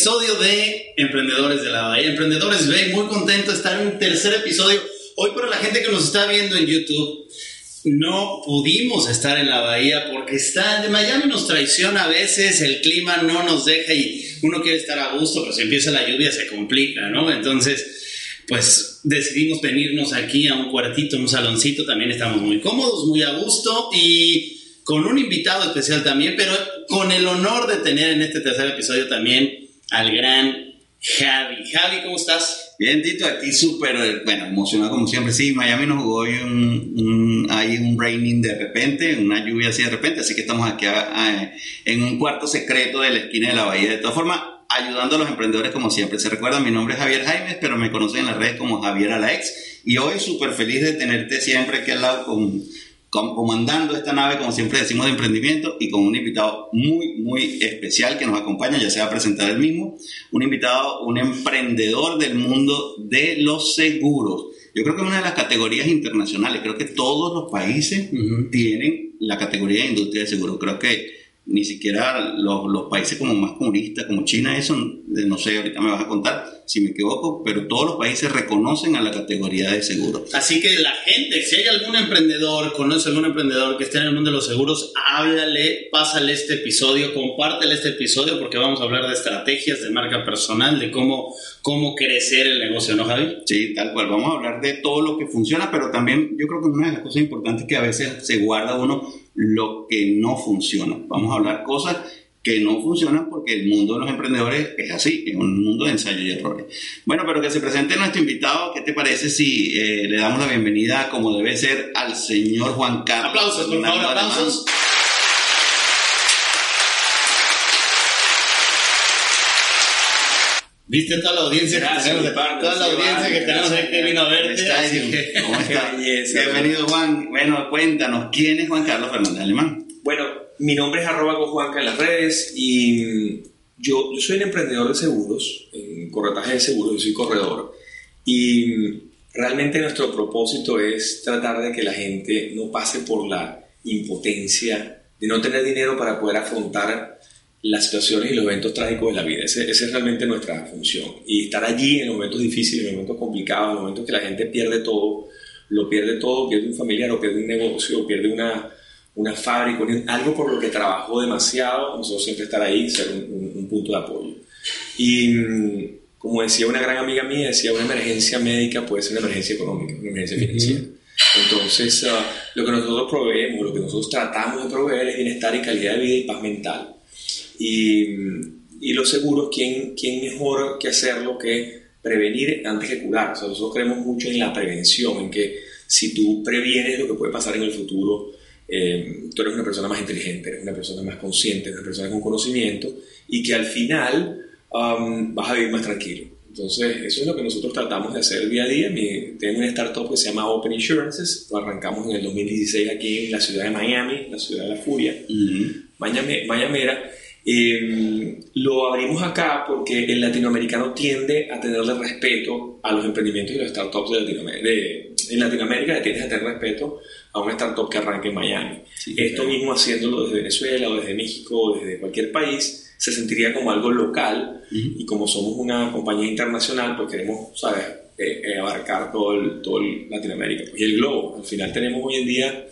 episodio de Emprendedores de la Bahía. Emprendedores muy contento de estar en un tercer episodio. Hoy para la gente que nos está viendo en YouTube, no pudimos estar en la bahía porque está de Miami nos traiciona a veces, el clima no nos deja y uno quiere estar a gusto, pero si empieza la lluvia se complica, ¿no? Entonces, pues decidimos venirnos aquí a un cuartito, un saloncito, también estamos muy cómodos, muy a gusto y con un invitado especial también, pero con el honor de tener en este tercer episodio también al gran Javi. Javi, ¿cómo estás? Bien, Tito, aquí súper, bueno, emocionado como siempre. Sí, Miami nos jugó hoy un, hay un raining de repente, una lluvia así de repente, así que estamos aquí en un cuarto secreto de la esquina de la bahía. De todas formas, ayudando a los emprendedores como siempre. Se recuerda, mi nombre es Javier Jaimes, pero me conocen en las redes como Javier Alaex. Y hoy súper feliz de tenerte siempre aquí al lado con comandando esta nave, como siempre decimos, de emprendimiento y con un invitado muy, muy especial que nos acompaña, ya se va a presentar el mismo, un invitado, un emprendedor del mundo de los seguros. Yo creo que es una de las categorías internacionales, creo que todos los países tienen la categoría de industria de seguros. Creo que ni siquiera los, los, países como más comunistas, como China, eso, no sé, ahorita me vas a contar si me equivoco, pero todos los países reconocen a la categoría de seguros. Así que la gente, si hay algún emprendedor, conoce algún emprendedor que esté en el mundo de los seguros, háblale, pásale este episodio, compártele este episodio porque vamos a hablar de estrategias de marca personal, de cómo, cómo crecer el negocio, ¿no, Javi? Sí, tal cual. Vamos a hablar de todo lo que funciona, pero también yo creo que una de las cosas importantes que a veces se guarda uno lo que no funciona. Vamos a hablar cosas que no funcionan porque el mundo de los emprendedores es así, es un mundo de ensayo y errores. Bueno, pero que se presente nuestro invitado, ¿qué te parece si eh, le damos la bienvenida como debe ser al señor Juan Carlos? Aplausos, por favor, aplausos. Viste toda la audiencia que tenemos de parte, toda la audiencia que tenemos ahí que vino a verte. ¿Cómo está? Bienvenido Juan. Bueno, cuéntanos, ¿quién es Juan Carlos Fernández Alemán? Bueno, mi nombre es arroba Juanca en las redes y yo, yo soy un emprendedor de seguros, en corretaje de seguros, yo soy corredor. Y realmente nuestro propósito es tratar de que la gente no pase por la impotencia de no tener dinero para poder afrontar las situaciones y los eventos trágicos de la vida. Esa es realmente nuestra función. Y estar allí en los momentos difíciles, en los momentos complicados, en los momentos que la gente pierde todo, lo pierde todo, pierde un familiar o pierde un negocio, o pierde una, una fábrica, algo por lo que trabajó demasiado, nosotros siempre estar ahí, ser un, punto de apoyo. Y mm, como decía una gran amiga mía, decía, una emergencia médica puede ser una emergencia económica, una emergencia financiera. Entonces, ah, lo que nosotros proveemos, lo que nosotros tratamos de proveer es bienestar y calidad de vida y paz mental. Y, y los seguros, ¿quién, ¿quién mejor que hacerlo que prevenir antes que curar? nosotros creemos mucho en la prevención, en que si tú previenes lo que puede pasar en el futuro, eh, tú eres una persona más inteligente, eres una persona más consciente, eres una persona con conocimiento y que al final um, vas a vivir más tranquilo. Entonces, eso es lo que nosotros tratamos de hacer día a día. tengo una startup que se llama Open Insurances, lo arrancamos en el 2016 aquí en la ciudad de Miami, la ciudad de la furia, Miami, Miamera. Eh, lo abrimos acá porque el latinoamericano tiende a tenerle respeto a los emprendimientos y los startups de Latinoamérica. en Latinoamérica tiendes a tener respeto a una startup que arranque en Miami. Esto mismo haciéndolo desde Venezuela o desde México o desde cualquier país se sentiría como algo local y como somos una compañía internacional pues queremos, ¿sabes? Eh, eh, abarcar todo, el, todo Latinoamérica y el globo. Al final tenemos hoy en día,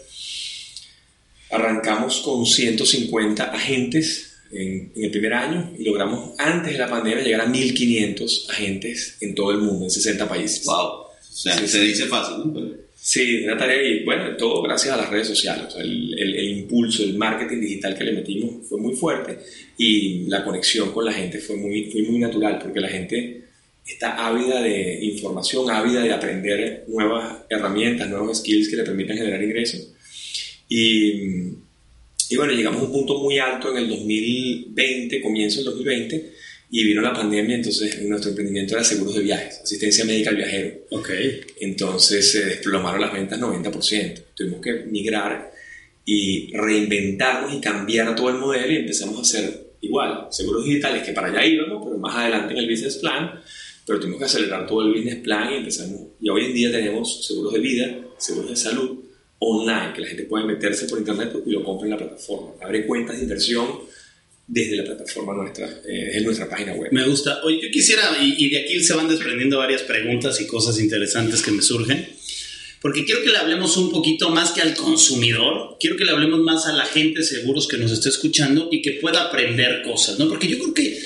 arrancamos con 150 agentes en, el primer año y logramos antes de la pandemia llegar a 1.500 agentes en todo el mundo, en 60 países. ¡Wow! O sea, se dice fácil, ¿no? Sí, una tarea y bueno, todo gracias a las redes sociales. el, el, impulso, el marketing digital que le metimos fue muy fuerte y la conexión con la gente fue muy, fue muy natural porque la gente está ávida de información, ávida de aprender nuevas herramientas, nuevos skills que le permitan generar ingresos. Y y bueno, llegamos a un punto muy alto en el 2020, comienzo del 2020, y vino la pandemia, entonces nuestro emprendimiento era seguros de viajes, asistencia médica al viajero. Ok. Entonces se desplomaron las ventas 90%. Tuvimos que migrar y reinventarnos y cambiar todo el modelo y empezamos a hacer igual, seguros digitales, que para allá íbamos, pero más adelante en el business plan, pero tuvimos que acelerar todo el business plan y empezamos. Y hoy en día tenemos seguros de vida, seguros de salud, online, que la gente puede meterse por internet y lo compra en la plataforma. Abre cuentas de inversión desde la plataforma nuestra, eh, en nuestra página web. Me gusta. Oye, yo quisiera, y, y de aquí se van desprendiendo varias preguntas y cosas interesantes que me surgen, porque quiero que le hablemos un poquito más que al consumidor, quiero que le hablemos más a la gente seguros que nos esté escuchando y que pueda aprender cosas, ¿no? Porque yo creo que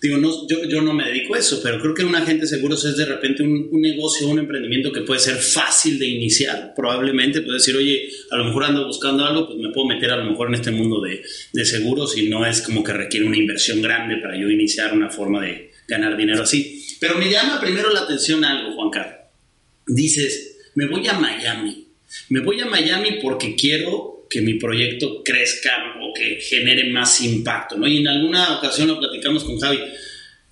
Digo, no, yo, yo no me dedico a eso, pero creo que un agente seguro es de repente un, un, negocio, un emprendimiento que puede ser fácil de iniciar. Probablemente puede decir, oye, a lo mejor ando buscando algo, pues me puedo meter a lo mejor en este mundo de, de seguros y no es como que requiere una inversión grande para yo iniciar una forma de ganar dinero así. Pero me llama primero la atención algo, Juan Carlos. Dices, me voy a Miami. Me voy a Miami porque quiero que mi proyecto crezca o que genere más impacto, ¿no? Y en alguna ocasión lo platicamos con Javi,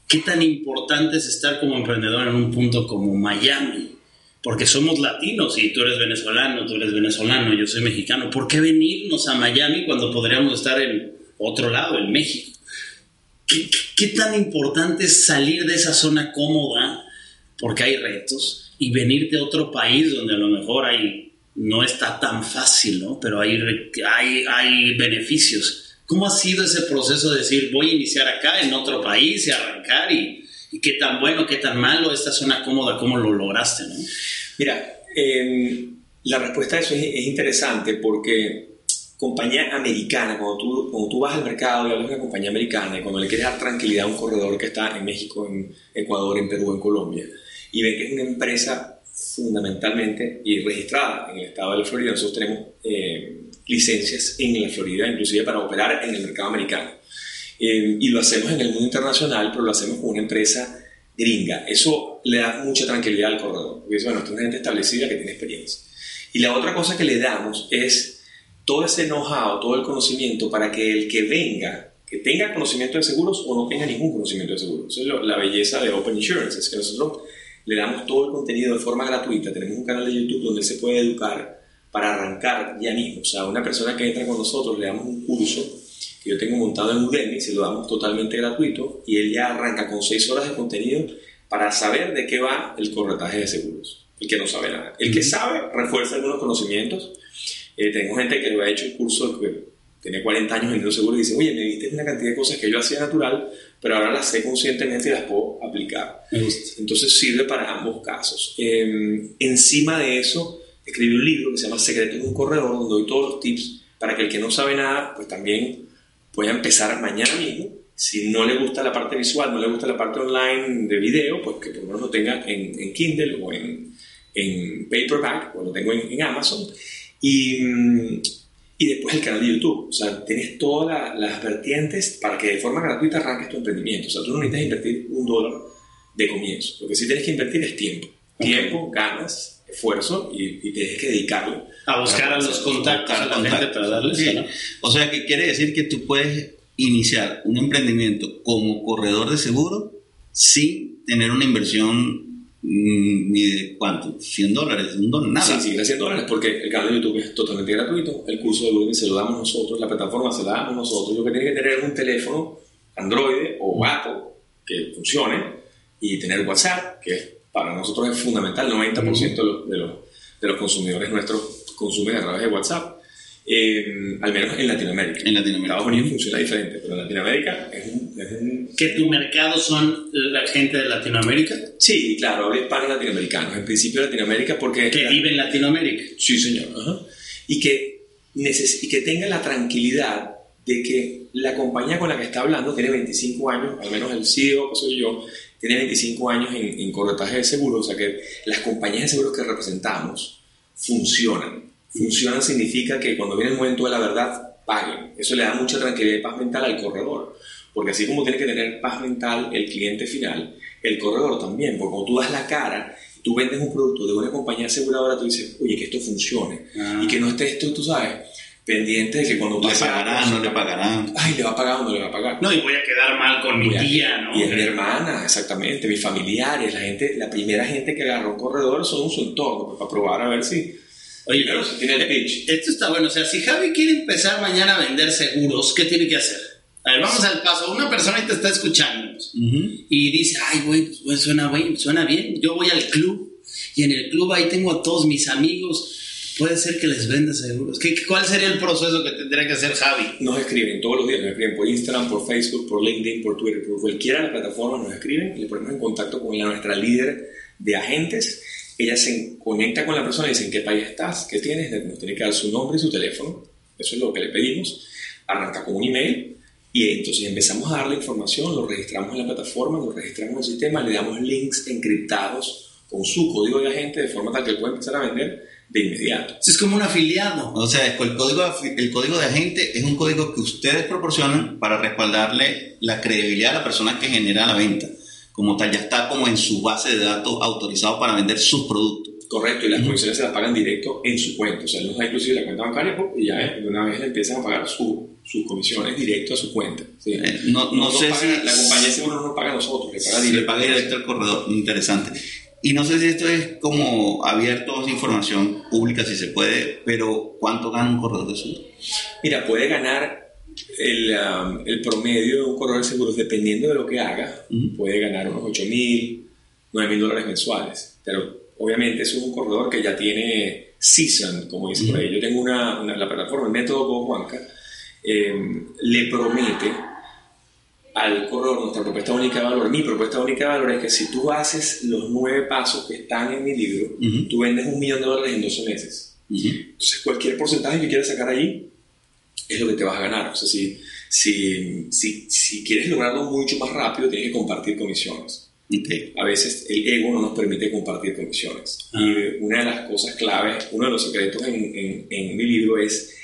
¿qué tan importante es estar como emprendedor en un punto como Miami? Porque somos latinos y tú eres venezolano, tú eres venezolano, yo soy mexicano. ¿Por qué venirnos a Miami cuando podríamos estar en otro lado, en México? ¿Qué, qué tan importante es salir de esa zona cómoda, porque hay retos, y venirte a otro país donde a lo mejor hay no está tan fácil, ¿no? Pero hay, hay, hay beneficios. ¿Cómo ha sido ese proceso de decir, voy a iniciar acá, en otro país, y arrancar? Y, y qué tan bueno, qué tan malo, esta zona cómoda, cómo lo lograste, ¿no? Mira, eh, la respuesta a eso es, es, interesante porque compañía americana, cuando tú, cuando tú vas al mercado y hablas de compañía americana y cuando le quieres dar tranquilidad a un corredor que está en México, en Ecuador, en Perú, en Colombia, y ven que es una empresa fundamentalmente y registrada en el estado de Florida. Nosotros tenemos eh, licencias en la Florida, inclusive para operar en el mercado americano. Eh, y lo hacemos en el mundo internacional, pero lo hacemos con una empresa gringa. Eso le da mucha tranquilidad al corredor, porque es bueno, es una gente establecida que tiene experiencia. Y la otra cosa que le damos es todo ese know-how, todo el conocimiento para que el que venga, que tenga conocimiento de seguros o no tenga ningún conocimiento de seguros. Esa es la belleza de Open Insurance, es que nosotros le damos todo el contenido de forma gratuita. Tenemos un canal de YouTube donde se puede educar para arrancar ya mismo. O sea, una persona que entra con nosotros le damos un curso que yo tengo montado en Udemy, se lo damos totalmente gratuito y él ya arranca con seis horas de contenido para saber de qué va el corretaje de seguros. El que no sabe nada. El que sabe refuerza algunos conocimientos. Eh, tengo gente que lo ha hecho el curso que tiene 40 años vendiendo seguro y dice, oye, me diste una cantidad de cosas que yo hacía natural, pero ahora las sé conscientemente y las puedo aplicar. Entonces sirve para ambos casos. Eh, encima de eso, escribí un libro que se llama Secretos de un Corredor, donde doy todos los tips para que el que no sabe nada, pues también pueda empezar mañana mismo. Si no le gusta la parte visual, no le gusta la parte online de video, pues que por lo menos lo tenga en, en Kindle o en, en, paperback, o lo tengo en, en Amazon. Y, mm, y después el canal de YouTube. O sea, tienes todas las vertientes para que de forma gratuita arranques tu emprendimiento. O sea, tú no necesitas invertir un dólar de comienzo. Lo que sí tienes que invertir es tiempo. Okay. Tiempo, ganas, esfuerzo y, y, tienes que dedicarlo. A buscar a los contactos a la gente para darles. Sí. ¿no? O sea, que quiere decir que tú puedes iniciar un emprendimiento como corredor de seguro sin tener una inversión ni de cuánto, 100 dólares, un dólar, nada. Sí, sí, 100 dólares porque el canal de YouTube es totalmente gratuito, el curso de Udemy se lo damos nosotros, la plataforma se la damos nosotros, lo que tiene que tener es un teléfono Android o Apple que funcione y tener WhatsApp, que para nosotros es fundamental, 90% de los, de, los, de los consumidores nuestros consumen a través de WhatsApp. Eh, al menos en Latinoamérica. En Latinoamérica. Estados Unidos funciona diferente, pero en Latinoamérica es un, es un... ¿Que tu mercado son la gente de Latinoamérica? Sí, claro, hablo hispanos latinoamericanos, en principio Latinoamérica porque... ¿Que vive en Latinoamérica? Sí, señor. Ajá. Y, que neces y que tenga la tranquilidad de que la compañía con la que está hablando tiene 25 años, al menos el CEO, que soy yo, tiene 25 años en, en corretaje de seguros, o sea que las compañías de seguros que representamos funcionan funcionan significa que cuando viene el momento de la verdad, paguen. Eso le da mucha tranquilidad y paz mental al corredor. Porque así como tiene que tener paz mental el cliente final, el corredor también. Porque cuando tú das la cara, tú vendes un producto de una compañía aseguradora, tú dices, oye, que esto funcione. Ah. Y que no esté esto, tú sabes, pendiente de que cuando le pagarán, no le pagarán. Ay, le va a pagar o no le va a pagar. No, y voy a quedar mal con mi tía, ¿no? Y es mi hermana, exactamente, mis familiares, la gente, la primera gente que agarró un corredor son su entorno, pues, para probar a ver si Oye, pero si tiene el pitch. Esto está bueno. O sea, si Javi quiere empezar mañana a vender seguros, ¿qué tiene que hacer? A ver, vamos al paso. Una persona te está escuchando uh -huh. y dice, ay, güey, pues suena, suena bien. Yo voy al club y en el club ahí tengo a todos mis amigos. puede ser que les venda seguros. ¿Qué, ¿Cuál sería el proceso que tendría que hacer Javi? Nos escriben todos los días, nos escriben por Instagram, por Facebook, por LinkedIn, por Twitter, por cualquiera de las plataformas nos escriben, le ponemos en contacto con la, nuestra líder de agentes. Ella se conecta con la persona y dice en qué país estás, qué tienes, nos tiene que dar su nombre y su teléfono. Eso es lo que le pedimos. Arranca con un email y entonces empezamos a darle información, lo registramos en la plataforma, lo registramos en el sistema, le damos links encriptados con su código de agente de forma tal que él pueda empezar a vender de inmediato. Es como un afiliado. O sea, el código, el código de agente es un código que ustedes proporcionan para respaldarle la credibilidad a la persona que genera la venta. Como tal, ya está como en su base de datos autorizado para vender sus productos. Correcto, y las comisiones se las pagan directo en su cuenta. O sea, nos da inclusive la cuenta bancaria y ya de una vez le empiezan a pagar sus comisiones directo a su cuenta. Eh, no, no, sé si... La compañía seguro no nos paga a nosotros, le paga directo. Le paga directo al corredor. Interesante. Y no sé si esto es como abierto a información pública, si se puede, pero ¿cuánto gana un corredor de seguros? Mira, puede ganar el, um, el, promedio de un corredor de seguros, dependiendo de lo que haga, puede ganar unos 8 mil, 9 mil dólares mensuales. Pero obviamente es un corredor que ya tiene season, como dice por ahí. Yo tengo una, la plataforma, el método Go eh, le promete al corredor nuestra propuesta única de valor. Mi propuesta única de valor es que si tú haces los nueve pasos que están en mi libro, tú vendes un millón de dólares en 12 meses. Entonces, cualquier porcentaje que quieras sacar ahí es lo que te vas a ganar. O sea, si, si, si, si quieres lograrlo mucho más rápido, tienes que compartir comisiones. A veces el ego no nos permite compartir comisiones. Ah. Y una de las cosas claves, uno de los secretos en, en, en mi libro es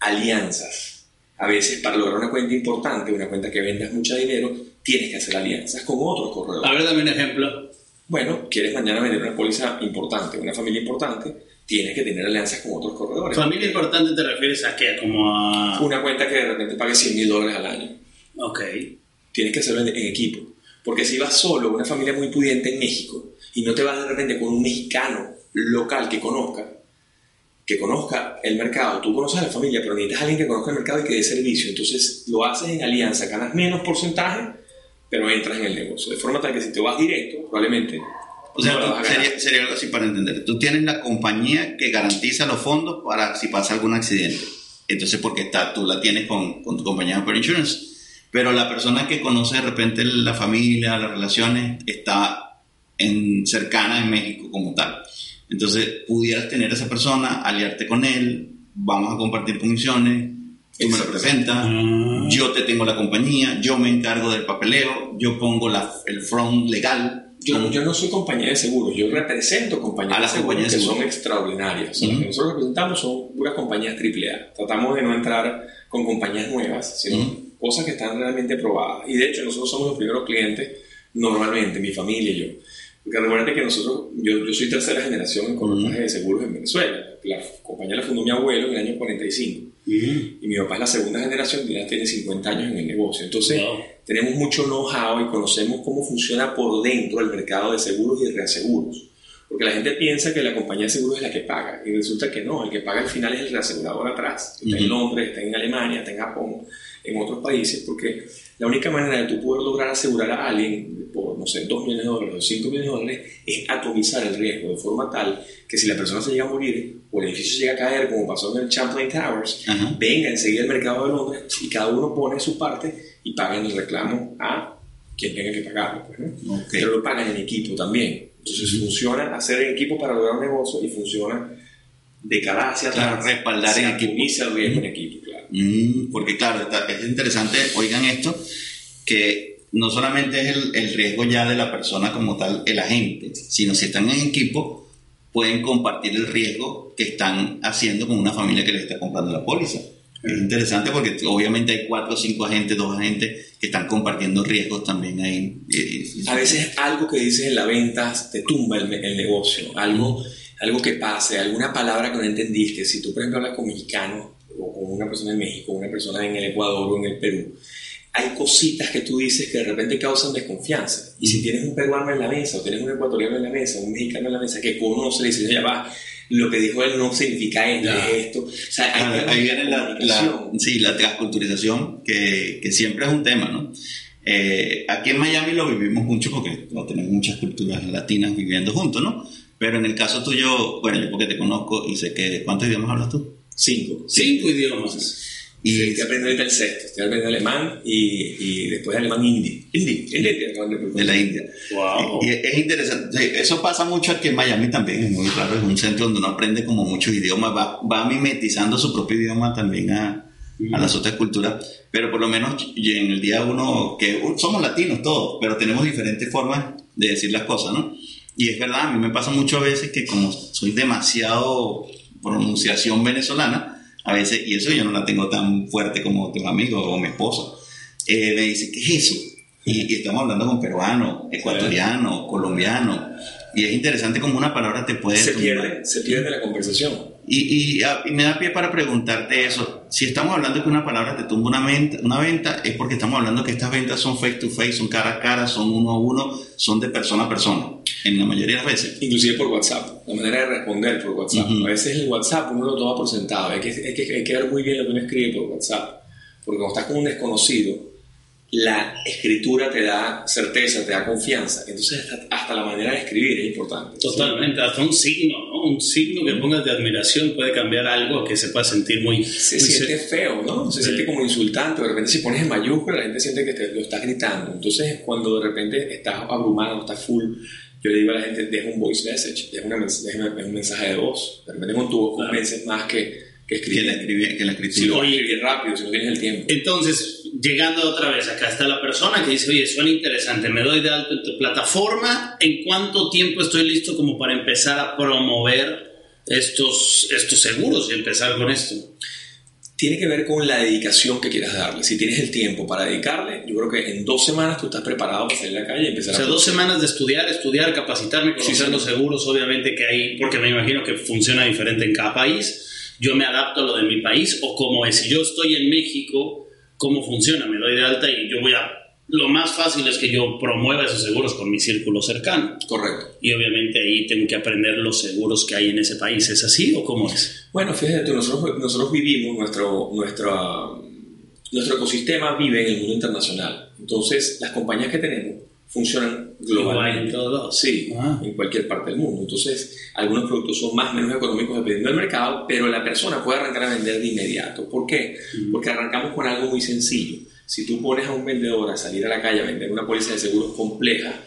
alianzas a veces para lograr una cuenta importante, una cuenta que vendas mucho dinero, tienes que hacer alianzas con otros corredores. A ver, dame un ejemplo. Bueno, quieres mañana vender una póliza importante, una familia importante, tienes que tener alianzas con otros corredores. ¿Familia importante te refieres a qué? Como a... Una cuenta que de repente pague 100 mil dólares al año. Ok. Tienes que hacerlo en, equipo. Porque si vas solo, una familia muy pudiente en México, y no te vas de repente con un mexicano local que conozca, que conozca el mercado. Tú conoces a la familia, pero necesitas a alguien que conozca el mercado y que dé servicio. Entonces lo haces en alianza, ganas menos porcentaje, pero entras en el negocio. De forma tal que si te vas directo, probablemente. O sea, sería, sería, algo así para entender. Tú tienes la compañía que garantiza los fondos para si pasa algún accidente. Entonces, porque está, tú la tienes con, con tu compañía de Insurance. Pero la persona que conoce de repente la familia, las relaciones, está en, cercana en México como tal. Entonces, pudieras tener a esa persona, aliarte con él, vamos a compartir comisiones, tú me representas, ah. yo te tengo la compañía, yo me encargo del papeleo, yo pongo la, el front legal. Yo, yo, no soy compañía de seguros, yo represento compañías, las de compañías que son extraordinarias. Las que nosotros representamos son puras compañías AAA. Tratamos de no entrar con compañías nuevas, sino cosas que están realmente probadas. Y de hecho, nosotros somos los primeros clientes, normalmente, mi familia y yo. Porque recuerda que nosotros, yo, yo soy tercera generación en corretaje de seguros en Venezuela. La compañía la fundó mi abuelo en el año 45. Y mi papá es la segunda generación ya tiene 50 años en el negocio. Entonces, tenemos mucho know-how y conocemos cómo funciona por dentro el mercado de seguros y reaseguros. Porque la gente piensa que la compañía de seguros es la que paga. Y resulta que no, el que paga al final es el reasegurador atrás. Está en Londres, está en Alemania, está en Japón, en otros países, porque la única manera de tú poder lograr asegurar a alguien por, no sé, 2 millones de dólares o 5 millones de dólares es atomizar el riesgo de forma tal que si la persona se llega a morir o el edificio llega a caer, como pasó en el Champlain Towers, venga enseguida el mercado de Londres y cada uno pone su parte y pagan el reclamo a quien tenga que pagarlo. Pues, Pero lo pagan en equipo también. Entonces funciona hacer en equipo para lograr un negocio y funciona de cara hacia atrás. respaldar en equipo. el riesgo en equipo. Mm, porque claro, es interesante, oigan esto, que no solamente es el, riesgo ya de la persona como tal, el agente, sino si están en equipo, pueden compartir el riesgo que están haciendo con una familia que les está comprando la póliza. Es interesante porque obviamente hay cuatro o cinco agentes, dos agentes que están compartiendo riesgos también ahí. A veces algo que dices en la venta te tumba el, negocio, algo, algo que pase, alguna palabra que no entendiste. Si tú, por ejemplo, hablas con mexicanos o con una persona en México, una persona en el Ecuador o en el Perú, hay cositas que tú dices que de repente causan desconfianza. Y si tienes un peruano en la mesa, o tienes un ecuatoriano en la mesa, un mexicano en la mesa que conoce y dice, ya va, lo que dijo él no significa esto, esto. O sea, ahí viene la, la, sí, la transculturización, que, que, siempre es un tema, ¿no? Eh, aquí en Miami lo vivimos mucho porque no tenemos muchas culturas latinas viviendo juntos, ¿no? Pero en el caso tuyo, bueno, yo porque te conozco y sé que, ¿cuántos idiomas hablas tú? Cinco. Cinco idiomas. Y sí, estoy aprendiendo ahorita el sexto, estoy aprendiendo alemán y, y después alemán hindi. Hindi, hindi, de la India. Wow. Y es interesante, eso pasa mucho aquí en Miami también, es muy claro, es un centro donde uno aprende como muchos idiomas, va, va mimetizando su propio idioma también a, a las otras culturas, pero por lo menos en el día uno, que somos latinos todos, pero tenemos diferentes formas de decir las cosas, ¿no? Y es verdad, a mí me pasa mucho a veces que como soy demasiado pronunciación venezolana, a veces, y eso yo no la tengo tan fuerte como tu amigo o mi esposa, eh, me dice, ¿qué es eso? Y, y, estamos hablando con peruano, ecuatoriano, colombiano, y es interesante como una palabra te puede... Se pierde, se pierde la conversación. Y, y, y, me da pie para preguntarte eso. Si estamos hablando que una palabra te tumba una venta, una venta, es porque estamos hablando que estas ventas son face to face, son cara a cara, son uno a uno, son de persona a persona, en la mayoría de las veces. Inclusive por WhatsApp, la manera de responder por WhatsApp. Uh -huh. A veces el WhatsApp uno lo toma por sentado, hay que, hay, que, hay que ver muy bien lo que uno escribe por WhatsApp. Porque cuando estás con un desconocido, la escritura te da certeza, te da confianza. Entonces, hasta, hasta, la manera de escribir es importante. Totalmente, hasta un signo, ¿no? Un signo que pongas de admiración puede cambiar algo que se pueda sentir muy. Se muy siente feo, ¿no? Se sí. siente como insultante. De repente, si pones en mayúscula, la gente siente que te lo estás gritando. Entonces, cuando de repente estás abrumado, estás full. Yo le digo a la gente, deja un voice message, deja, una, deja un mensaje de voz. De repente con tu voz claro. convences más que, que escribir. Que la, escribir, que la escritura. Si lo vas a escribir rápido, si no tienes el tiempo. Entonces, llegando otra vez, acá está la persona que dice, oye, suena interesante, me doy de alto en tu plataforma, ¿en cuánto tiempo estoy listo como para empezar a promover estos, estos seguros y empezar con esto? Tiene que ver con la dedicación que quieras darle. Si tienes el tiempo para dedicarle, yo creo que en dos semanas tú estás preparado para salir a la calle y empezar o sea, a... dos semanas de estudiar, estudiar, capacitarme, conocer sí, los seguros, obviamente que hay, porque me imagino que funciona diferente en cada país. Yo me adapto a lo de mi país o como es, si yo estoy en México, cómo funciona, me doy de alta y yo voy a... Lo más fácil es que yo promueva esos seguros con mi círculo cercano. Correcto. Y obviamente ahí tengo que aprender los seguros que hay en ese país. ¿Es así o cómo es? Bueno, fíjate, nosotros, nosotros vivimos, nuestro, nuestro, nuestro ecosistema vive en el mundo internacional. Entonces, las compañías que tenemos funcionan globalmente. en todos lados. Sí, ah. en cualquier parte del mundo. Entonces, algunos productos son más o menos económicos dependiendo del mercado, pero la persona puede arrancar a vender de inmediato. ¿Por qué? Mm. Porque arrancamos con algo muy sencillo. Si tú pones a un vendedor a salir a la calle a vender una póliza de seguros compleja,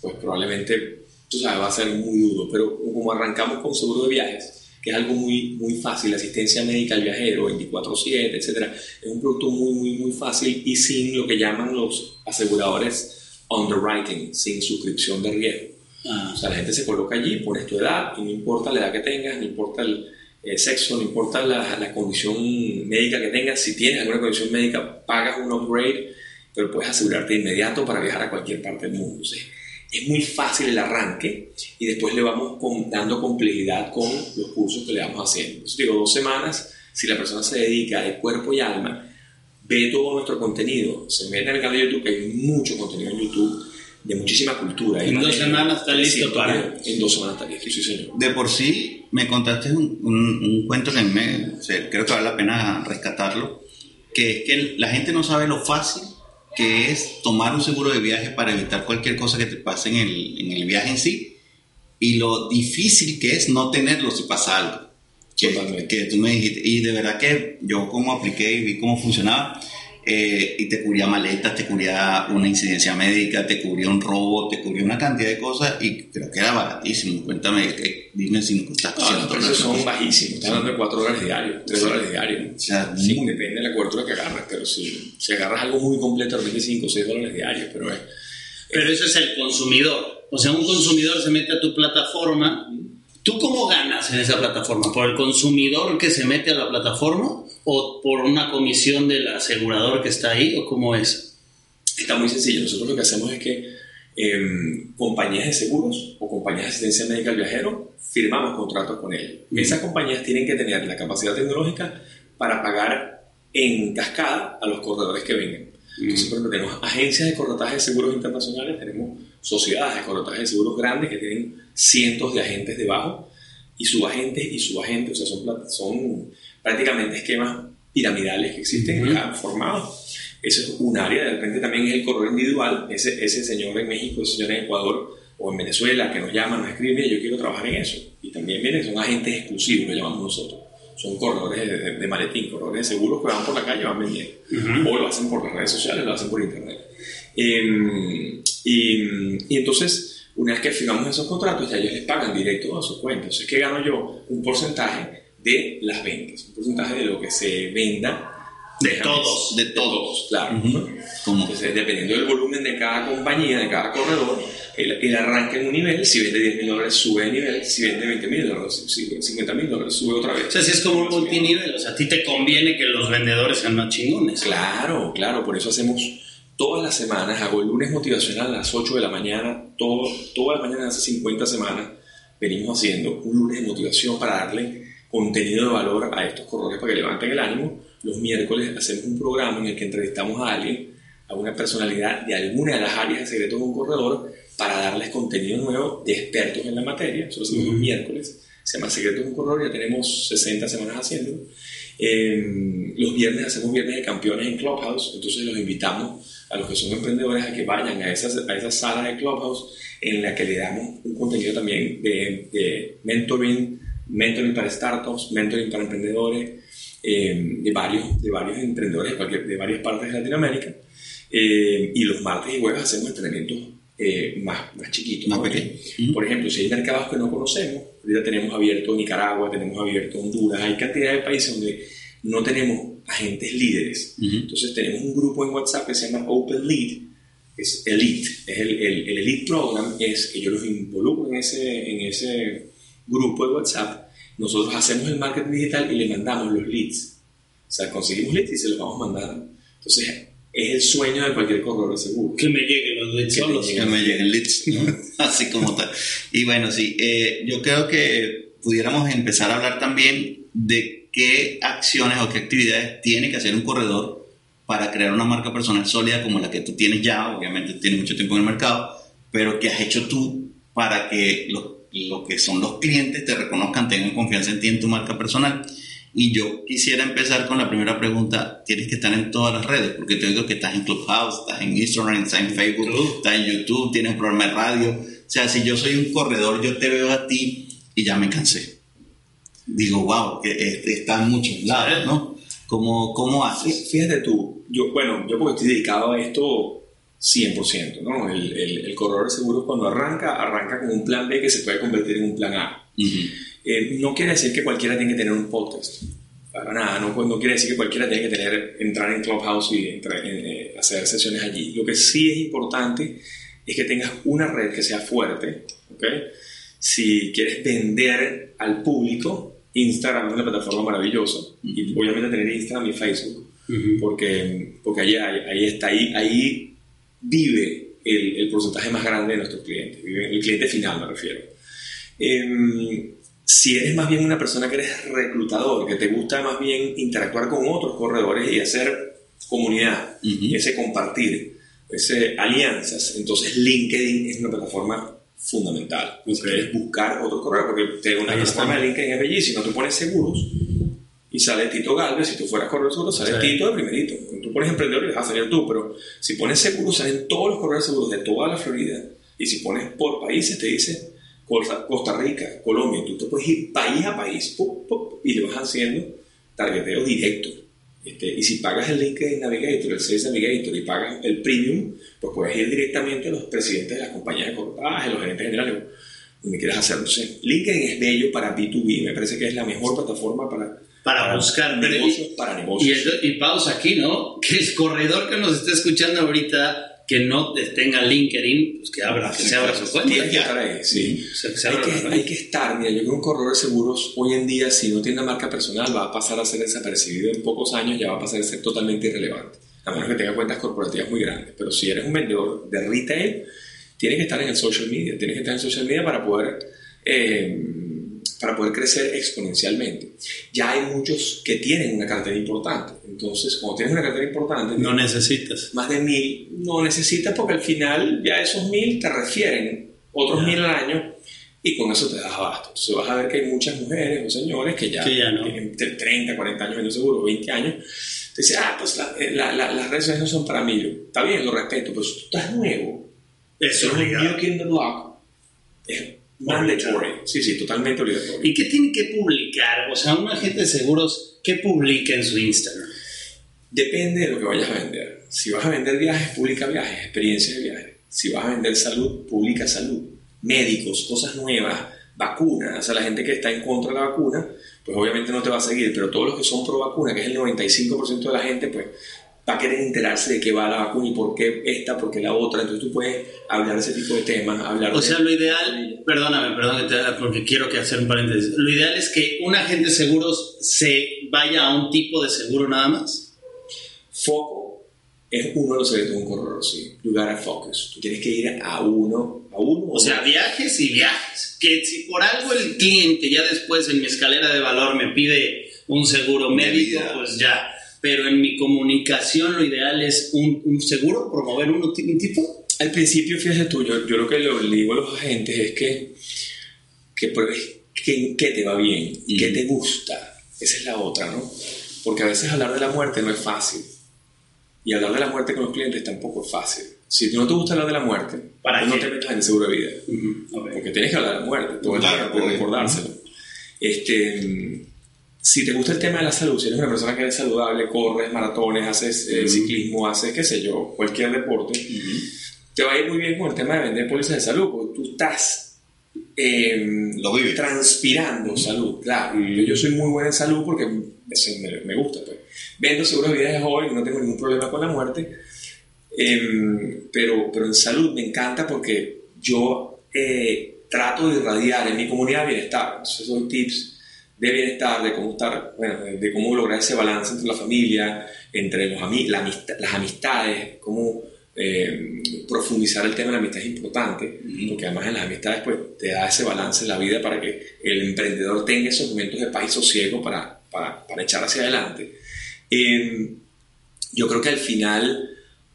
pues probablemente, tú sabes, va a ser muy duro. Pero como arrancamos con seguro de viajes, que es algo muy, muy fácil, asistencia médica al viajero, 24/7, etc. Es un producto muy, muy, muy fácil y sin lo que llaman los aseguradores underwriting, sin suscripción de riesgo. Ah. O sea, la gente se coloca allí, pones tu edad y no importa la edad que tengas, no importa el eh, sexo, no importa la, la, condición médica que tengas, si tienes alguna condición médica, pagas un upgrade, pero puedes asegurarte de inmediato para viajar a cualquier parte del mundo. Es muy fácil el arranque y después le vamos con, dando complejidad con los cursos que le vamos haciendo. Digo, dos semanas, si la persona se dedica de cuerpo y alma, ve todo nuestro contenido, se mete en el canal de YouTube, hay mucho contenido en YouTube de muchísima cultura. En dos semanas está listo para... En dos semanas está listo, sí señor. De por sí, me contaste un, un, un cuento que me, o sea, creo que vale la pena rescatarlo, que es que la gente no sabe lo fácil que es tomar un seguro de viaje para evitar cualquier cosa que te pase en el, en el viaje en sí y lo difícil que es no tenerlo si pasa algo. Que, que, tú me dijiste, y de verdad que yo como apliqué y vi cómo funcionaba, eh, y te cubría maletas, te cubría una incidencia médica, te cubría un robo, te cubría una cantidad de cosas y creo que era baratísimo. Cuéntame, que, dime si no costas no, los precios son bajísimos, estás hablando de 4 dólares diarios, 3 sí. dólares diarios. O sea, sí, muy... depende de la cobertura que agarres, pero si, si agarras algo muy completo, realmente 5 o 6 dólares diarios, pero es... Pero eso es el consumidor. O sea, un consumidor se mete a tu plataforma. ¿Tú cómo ganas en esa plataforma? ¿Por el consumidor que se mete a la plataforma o por una comisión del asegurador que está ahí o cómo es? Está muy sencillo. Nosotros lo que hacemos es que eh, compañías de seguros o compañías de asistencia médica al viajero firmamos contratos con ellos. Mm. Esas compañías tienen que tener la capacidad tecnológica para pagar en cascada a los corredores que vengan. Entonces, por ejemplo, tenemos agencias de corretaje de seguros internacionales, tenemos sociedades de corretaje de seguros grandes que tienen cientos de agentes debajo y subagentes y subagentes, o sea, son, son prácticamente esquemas piramidales que existen uh -huh. formados. Eso es un área, de repente también es el corredor individual, ese, ese señor en México, ese señor en Ecuador, o en Venezuela que nos llaman, nos escriben, yo quiero trabajar en eso. Y también vienen, son agentes exclusivos, lo llamamos nosotros. Son corredores de, de, maletín, corredores de seguros que van por la calle y van vendiendo. O lo hacen por las redes sociales, lo hacen por internet. Em, y, y, entonces, una vez que firmamos esos contratos, ya ellos les pagan directo a su cuenta. Entonces, ¿qué gano yo? Un porcentaje de las ventas, un porcentaje de lo que se venda de todos, de todos, claro. Entonces, dependiendo del volumen de cada compañía, de cada corredor, el, arranque en un nivel, si vende 10 mil dólares, sube de nivel, si vende 20 mil dólares, si vende 50 mil dólares, sube otra vez. O sea, si es como un multinivel, o sea, a ti te conviene que los vendedores sean más chingones. Claro, claro, por eso hacemos todas las semanas, hago el lunes motivacional a las 8 de la mañana, todo, todas las mañanas hace 50 semanas, venimos haciendo un lunes de motivación para darle contenido de valor a estos corredores para que levanten el ánimo. Los miércoles hacemos un programa en el que entrevistamos a alguien, a una personalidad de alguna de las áreas de secretos de un corredor, para darles contenido nuevo de expertos en la materia. Eso lo hacemos los miércoles. Se llama Secretos de un Corredor, ya tenemos 60 semanas haciendo. Eh, los viernes hacemos viernes de campeones en Clubhouse, entonces los invitamos a los que son emprendedores a que vayan a esa, a esa sala de Clubhouse en la que le damos un contenido también de, de mentoring, mentoring para startups, mentoring para emprendedores, eh, de, varios, de varios emprendedores de, varias partes de Latinoamérica. Eh, y los martes y jueves hacemos entrenamientos eh, más, más chiquitos. Más Por ejemplo, si hay mercados que no conocemos, ahorita tenemos abierto Nicaragua, tenemos abierto Honduras, hay cantidad de países donde no tenemos agentes líderes. Entonces tenemos un grupo en WhatsApp que se llama Open Lead, es Elite, es el, el, el, Elite Program, es que yo los involucro en ese, en ese grupo de WhatsApp, nosotros hacemos el marketing digital y le mandamos los leads. O sea, conseguimos leads y se los vamos mandando. Entonces, es el sueño de cualquier corredor seguro. Que me lleguen los leads que, que me lleguen leads, así como tal. Y bueno, sí, eh, yo creo que pudiéramos empezar a hablar también de qué acciones o qué actividades tiene que hacer un corredor para crear una marca personal sólida como la que tú tienes ya, obviamente tienes mucho tiempo en el mercado, pero qué has hecho tú para que lo, lo que son los clientes te reconozcan, tengan confianza en ti, en tu marca personal y yo quisiera empezar con la primera pregunta. Tienes que estar en todas las redes, porque te digo que estás en Clubhouse, estás en Instagram, estás en Facebook, estás en YouTube, tienes un programa de radio. O sea, si yo soy un corredor, yo te veo a ti y ya me cansé. Digo, wow, que está en muchos lados, ¿no? ¿Cómo, ¿Cómo haces? Fíjate tú, yo, bueno, yo porque estoy dedicado a esto 100%, ¿no? El, el, el corredor seguro cuando arranca, arranca con un plan B que se puede convertir en un plan A. Eh, no quiere decir que cualquiera tiene que tener un podcast. Para nada, no, no quiere decir que cualquiera tiene que tener, entrar en Clubhouse y entrar, eh, hacer sesiones allí. Lo que sí es importante es que tengas una red que sea fuerte. ¿okay? Si quieres vender al público, Instagram es una plataforma maravillosa. Y obviamente tener Instagram y Facebook. Porque, porque ahí, ahí, está, ahí, ahí vive el, el, porcentaje más grande de nuestros clientes. Vive el cliente final, me refiero. Eh, si eres más bien una persona que eres reclutador, que te gusta más bien interactuar con otros corredores y hacer comunidad, ese compartir, ese alianzas, entonces LinkedIn es una plataforma fundamental. Si quieres buscar otros corredores, porque una plataforma de LinkedIn es bellísima, tú pones seguros y sale Tito Galvez, si tú fueras corredor seguro, sale Tito de primerito. Tú pones emprendedor y vas a salir tú, pero si pones seguros, salen todos los corredores seguros de toda la Florida. Y si pones por países, te dice Costa Rica, Colombia, tú te puedes ir país a país y le vas haciendo targeteo directo. Este, y si pagas el LinkedIn Navigator, el Sales Navigator y pagas el Premium, pues puedes ir directamente a los presidentes de las compañías de cortaje, los gerentes generales, donde quieras hacerlo. LinkedIn es bello para B2B, me parece que es la mejor plataforma para, para, buscar negocios, para negocios. Y, y pausa aquí, ¿no? Que el corredor que nos está escuchando ahorita que no tenga LinkedIn, pues que, abra, que se abra su cuenta. Tiene que estar ahí, sí. hay, que, estar, mira, yo creo que un corredor de seguros hoy en día, si no tiene una marca personal, va a pasar a ser desapercibido en pocos años, ya va a pasar a ser totalmente irrelevante. A menos que tenga cuentas corporativas muy grandes. Pero si eres un vendedor de retail, tienes que estar en el social media, tienes que estar en social media para poder... Eh, para poder crecer exponencialmente. Ya hay muchos que tienen una cartera importante. Entonces, cuando tienes una cartera importante... No necesitas. Más de mil, no necesitas porque al final ya esos mil te refieren otros mil al año y con eso te das abasto. Entonces vas a ver que hay muchas mujeres o señores que ya, tienen 30, 40 años en seguro, 20 años. Te dicen, ah, pues eh, las redes sociales no son para mí. está bien, lo respeto, pero si tú estás nuevo, eso es un new kid the block, Es mandatory. Sí, sí, totalmente obligatorio. ¿Y qué tiene que publicar? O sea, un agente de seguros, ¿qué publica en su Instagram? Depende de lo que vayas a vender. Si vas a vender viajes, publica viajes, experiencias de viajes. Si vas a vender salud, publica salud. Médicos, cosas nuevas, vacunas. O sea, la gente que está en contra de la vacuna, pues obviamente no te va a seguir, pero todos los que son pro vacuna, que es el 95% de la gente, pues va a querer enterarse de qué va la vacuna y por qué esta, por qué la otra. Entonces tú puedes hablar de ese tipo de temas, hablar O de- sea, lo ideal, perdóname, perdón, que te- porque quiero que hacer un paréntesis. Lo ideal es que un agente de seguros se vaya a un tipo de seguro nada más. Foco es uno de los secretos de un corredor, sí. Lugar a focus. Tú tienes que ir a uno, a uno. O sea, viajes y viajes. Que si por algo el cliente ya después en mi escalera de valor me pide un seguro médico, vida. pues ya. Pero en mi comunicación lo ideal es un, un seguro, promover ti- un tipo. Al principio, fíjate tú, yo, yo lo que le digo a los agentes es que, que pruebes qué, qué te va bien y qué Ujú. te gusta. Esa es la otra, ¿no? Porque a veces hablar de la muerte no es fácil. Y hablar de la muerte con los clientes tampoco es fácil. Si no te gusta hablar de la muerte, ¿Para pues no qué? te metas en el seguro de vida. Ok. Porque tienes que hablar de la muerte, todo el recordárselo. Este, mm, si te gusta el tema de la salud, si eres una persona que eres saludable, corres maratones, haces eh, ciclismo, haces, qué sé yo, cualquier deporte, te va a ir muy bien con el tema de vender pólizas de salud, porque tú estás eh, Lo vives. transpirando salud, claro. Yo, soy muy buena en salud porque me gusta. Pues. Vendo seguros de vida de joven, no tengo ningún problema con la muerte, Em, pero, pero en salud me encanta porque yo eh, trato de irradiar en mi comunidad bienestar. Entonces doy tips de bienestar, de cómo estar, bueno, de, de cómo lograr ese balance entre la familia, entre los ami- la amista- las amistades, cómo eh, profundizar el tema de la amistad es importante, porque además en las amistades pues, te da ese balance en la vida para que el emprendedor tenga esos momentos de paz y sosiego para, para, para echar hacia adelante. Em, yo creo que al final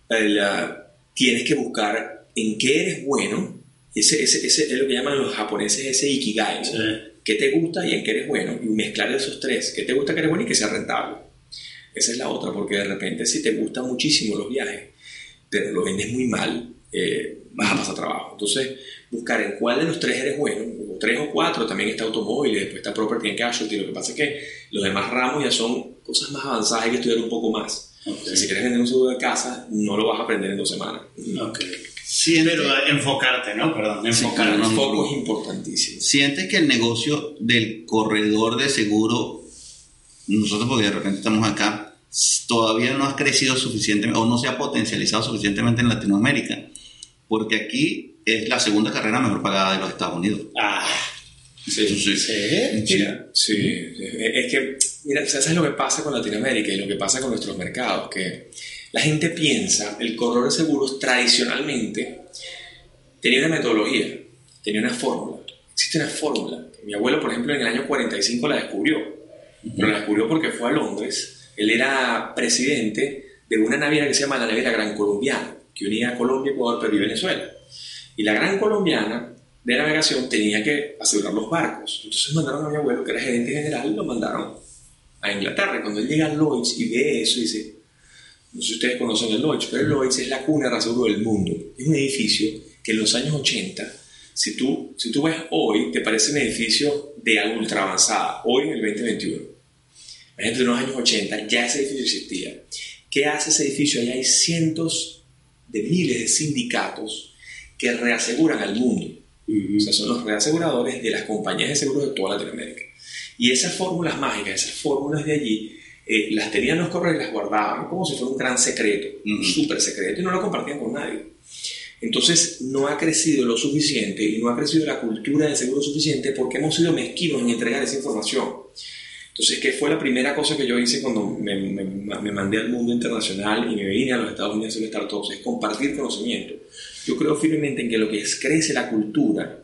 el, ah, tienes que buscar en qué eres bueno. Ese, ese, ese es lo que llaman los japoneses ese ikigai. ¿Qué te gusta y en qué eres bueno? Y mezclar esos tres. ¿Qué te gusta, que eres bueno y que sea rentable? Esa es la otra, porque de repente si te gustan muchísimo los viajes, pero lo vendes muy mal, eh, vas a pasar trabajo. Entonces, buscar en cuál de los tres eres bueno, o tres o cuatro, también está automóvil, después está property and casualty. Lo que pasa es que los demás ramos ya son cosas más avanzadas, hay que estudiar un poco más. Si quieres vender un seguro de casa, no lo vas a aprender en dos semanas. Ok. Siente- Pero enfocarte, ¿no? Perdón, Sí, enfocarte. claro, el no, foco es importantísimo. ¿Sientes que el negocio del corredor de seguro, nosotros porque de repente estamos acá, todavía no ha crecido suficientemente o no se ha potencializado suficientemente en Latinoamérica? Porque aquí es la segunda carrera mejor pagada de los Estados Unidos. Ah, Sí, Sí. sí. Mira, sí, es que, mira, ¿sabes lo que pasa con Latinoamérica y lo que pasa con nuestros mercados? Que la gente piensa, el corredor de seguros tradicionalmente tenía una metodología, tenía una fórmula. Existe una fórmula. Mi abuelo, por ejemplo, en el año 45 la descubrió, pero la descubrió porque fue a Londres. Él era presidente de una naviera que se llama la Naviera Gran Colombiana, que unía a Colombia, Ecuador, Perú y Venezuela. Y la Gran Colombiana de navegación tenía que asegurar los barcos. Entonces mandaron a mi abuelo, que era gerente general, y lo mandaron a Inglaterra. Cuando él llega a Lloyds y ve eso, dice, no sé si ustedes conocen el Lloyds, pero el Lloyds es la cuna de aseguro del mundo. Es un edificio que en los años 80, si tú, si tú ves hoy, te parece un edificio de ultra avanzada, hoy en el 2021. Imagínate, en los años 80 ya ese edificio existía. ¿Qué hace ese edificio? Allá hay cientos de miles de sindicatos que reaseguran al mundo. O sea, son los reaseguradores de las compañías de seguros de toda Latinoamérica. Y esas fórmulas mágicas, esas fórmulas de allí, eh, las tenían los correos y las guardaban como si fuera un gran secreto, un súper secreto, y no lo compartían con nadie. Entonces, no ha crecido lo suficiente y no ha crecido la cultura del seguro suficiente porque hemos sido mezquinos en entregar esa información. Entonces, ¿qué fue la primera cosa que yo hice cuando me, me- me mandé al mundo internacional y me vine a los Estados Unidos a hacer startups? Es compartir conocimiento. Yo creo firmemente en que lo que es crece la cultura,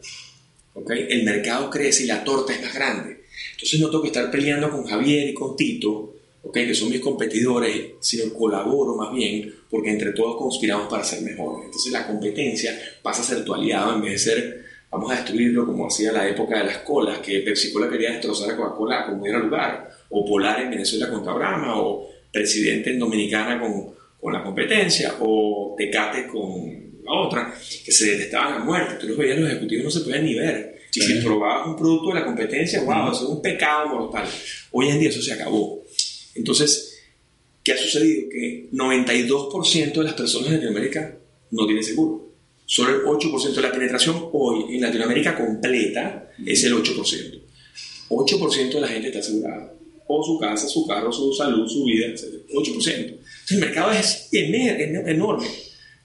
¿ok? el mercado crece y la torta es más grande. Entonces no tengo que estar peleando con Javier y con Tito, ¿ok? que son mis competidores, sino colaboro más bien porque entre todos conspiramos para ser mejores. Entonces la competencia pasa a ser tu aliado en vez de ser vamos a destruirlo como hacía la época de las colas, que Pepsi Cola quería destrozar a Coca-Cola como diera lugar, o Polar en Venezuela contra Brahma, o Presidente en Dominicana con, con la competencia, o Tecate con la otra, que se detestaban a muerte. Tú los veías, los ejecutivos no se podían ni ver. Y si probabas un producto de la competencia, wow, eso es un pecado mortal. Hoy en día eso se acabó. Entonces, ¿qué ha sucedido? Que 92% de las personas en Latinoamérica no tienen seguro. Solo el 8% de la penetración hoy en Latinoamérica completa es el 8%. 8% de la gente está asegurada. O su casa, su carro, su salud, su vida, etc. 8%. Entonces el mercado es enorme.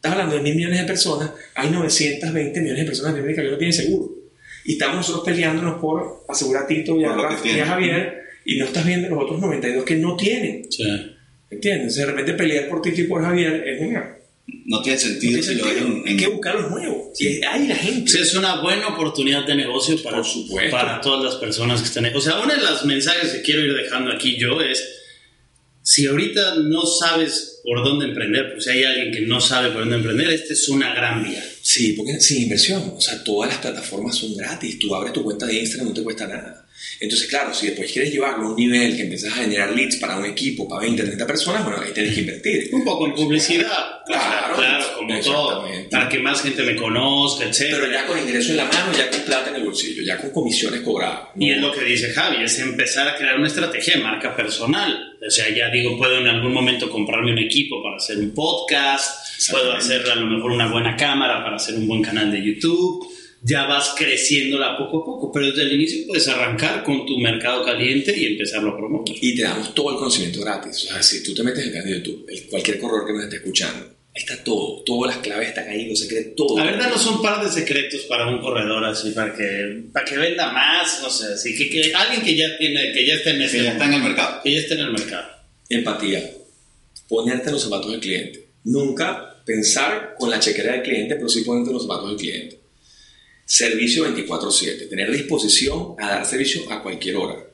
Estás hablando de mil millones de personas, hay 920 millones de personas en América que no tienen seguro. Y estamos nosotros peleándonos por asegurar a Tito y a, Javier, y no estás viendo los otros 92 que no tienen. Sí. ¿Entiendes? De repente pelear por Tito y por Javier es una no tiene sentido, si Hay que buscar los nuevos. Sí. Hay la gente. Sí, es una buena oportunidad de negocio para, para todas las personas que están. O sea, uno de los mensajes que quiero ir dejando aquí yo es: si ahorita no sabes por dónde emprender, pues si hay alguien que no sabe por dónde emprender, esta es una gran vía. Sí, porque sin inversión. O sea, todas las plataformas son gratis. Tú abres tu cuenta de Instagram, no te cuesta nada. Entonces, claro, si después quieres llevarlo a un nivel que empiezas a generar leads para un equipo, para 20, 30 personas, bueno, ahí tienes que invertir. Un poco en publicidad. Claro, claro, como todo. Para que más gente me conozca, etc. Pero ya con ingreso en la mano, ya con plata en el bolsillo, ya con comisiones cobradas. Y es lo que dice Javi, es empezar a crear una estrategia de marca personal. O sea, ya digo, puedo en algún momento comprarme un equipo para hacer un podcast, puedo hacer a lo mejor una buena cámara para hacer un buen canal de YouTube ya vas creciéndola poco a poco, pero desde el inicio puedes arrancar con tu mercado caliente y empezarlo a promover. Y te damos todo el conocimiento gratis. O sea, si tú te metes en el canal de YouTube, cualquier corredor que nos esté escuchando, ahí está todo, todas las claves están ahí, los secretos, todo. La verdad no son par de secretos para un corredor así, para que, para que venda más, no sé, así que, que alguien que ya tiene, que ya está en ya está en el mercado. Que ya está en el mercado. Empatía. Ponerte los zapatos del cliente. Nunca pensar con la chequera del cliente, pero sí ponerte los zapatos del cliente Servicio 24/7, tener disposición a dar servicio a cualquier hora.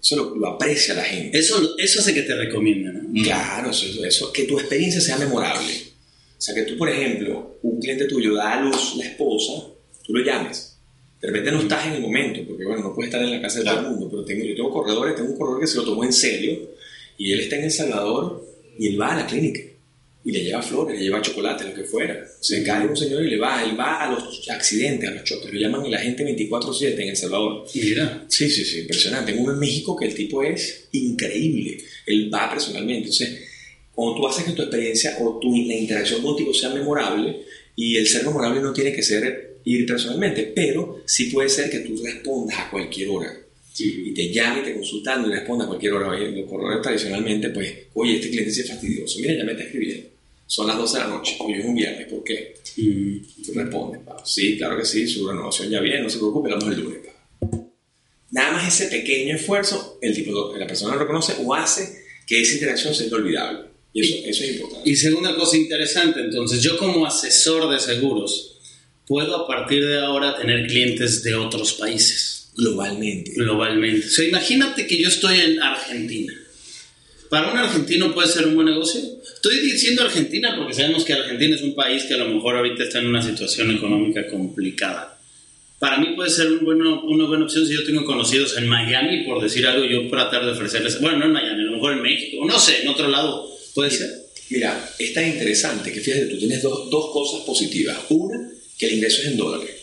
Eso lo, aprecia la gente. Eso, eso hace que te recomienden, ¿no? Claro, eso, eso, que tu experiencia sea memorable. O sea, que tú, por ejemplo, un cliente tuyo da a luz la esposa, tú lo llames. De repente no estás en el momento, porque bueno, no puedes estar en la casa de todo el mundo, pero tengo, yo tengo corredores, tengo un corredor que se lo tomó en serio y él está en El Salvador y él va a la clínica y le lleva flores, le lleva chocolate, lo que fuera. Se cae un señor y le va, él va a los accidentes, a los choques, lo llaman el agente 24-7 en El Salvador. Mira. Sí, sí, sí, impresionante. Uno en México que el tipo es increíble, él va personalmente. Entonces, cuando tú haces que tu experiencia o tu, la interacción contigo sea memorable, y el ser memorable no tiene que ser ir personalmente, pero sí puede ser que tú respondas a cualquier hora. Y te llame, te consultando y responda a cualquier hora. Los corredores tradicionalmente, pues, oye, este cliente es fastidioso. Mira, ya me está escribiendo son las 12 de la noche, hoy es un viernes, ¿por qué? Y tú respondes, sí, claro que sí, su renovación ya viene, no se preocupe, vamos el lunes. Nada más ese pequeño esfuerzo, el tipo, la persona lo reconoce o hace que esa interacción sea inolvidable. Y eso, eso es importante. Y segunda cosa interesante, entonces, yo como asesor de seguros, puedo a partir de ahora tener clientes de otros países. Globalmente. Globalmente. O sea, imagínate que yo estoy en Argentina para un argentino puede ser un buen negocio. Estoy diciendo Argentina porque sabemos que Argentina es un país que a lo mejor ahorita está en una situación económica complicada. Para mí puede ser un bueno, una buena opción si yo tengo conocidos en Miami, por decir algo, yo tratar de ofrecerles, bueno, no en Miami, a lo mejor en México, no sé, en otro lado, puede ser. Mira, es tan interesante que fíjate, tú tienes dos, dos cosas positivas. Una, que el ingreso es en dólares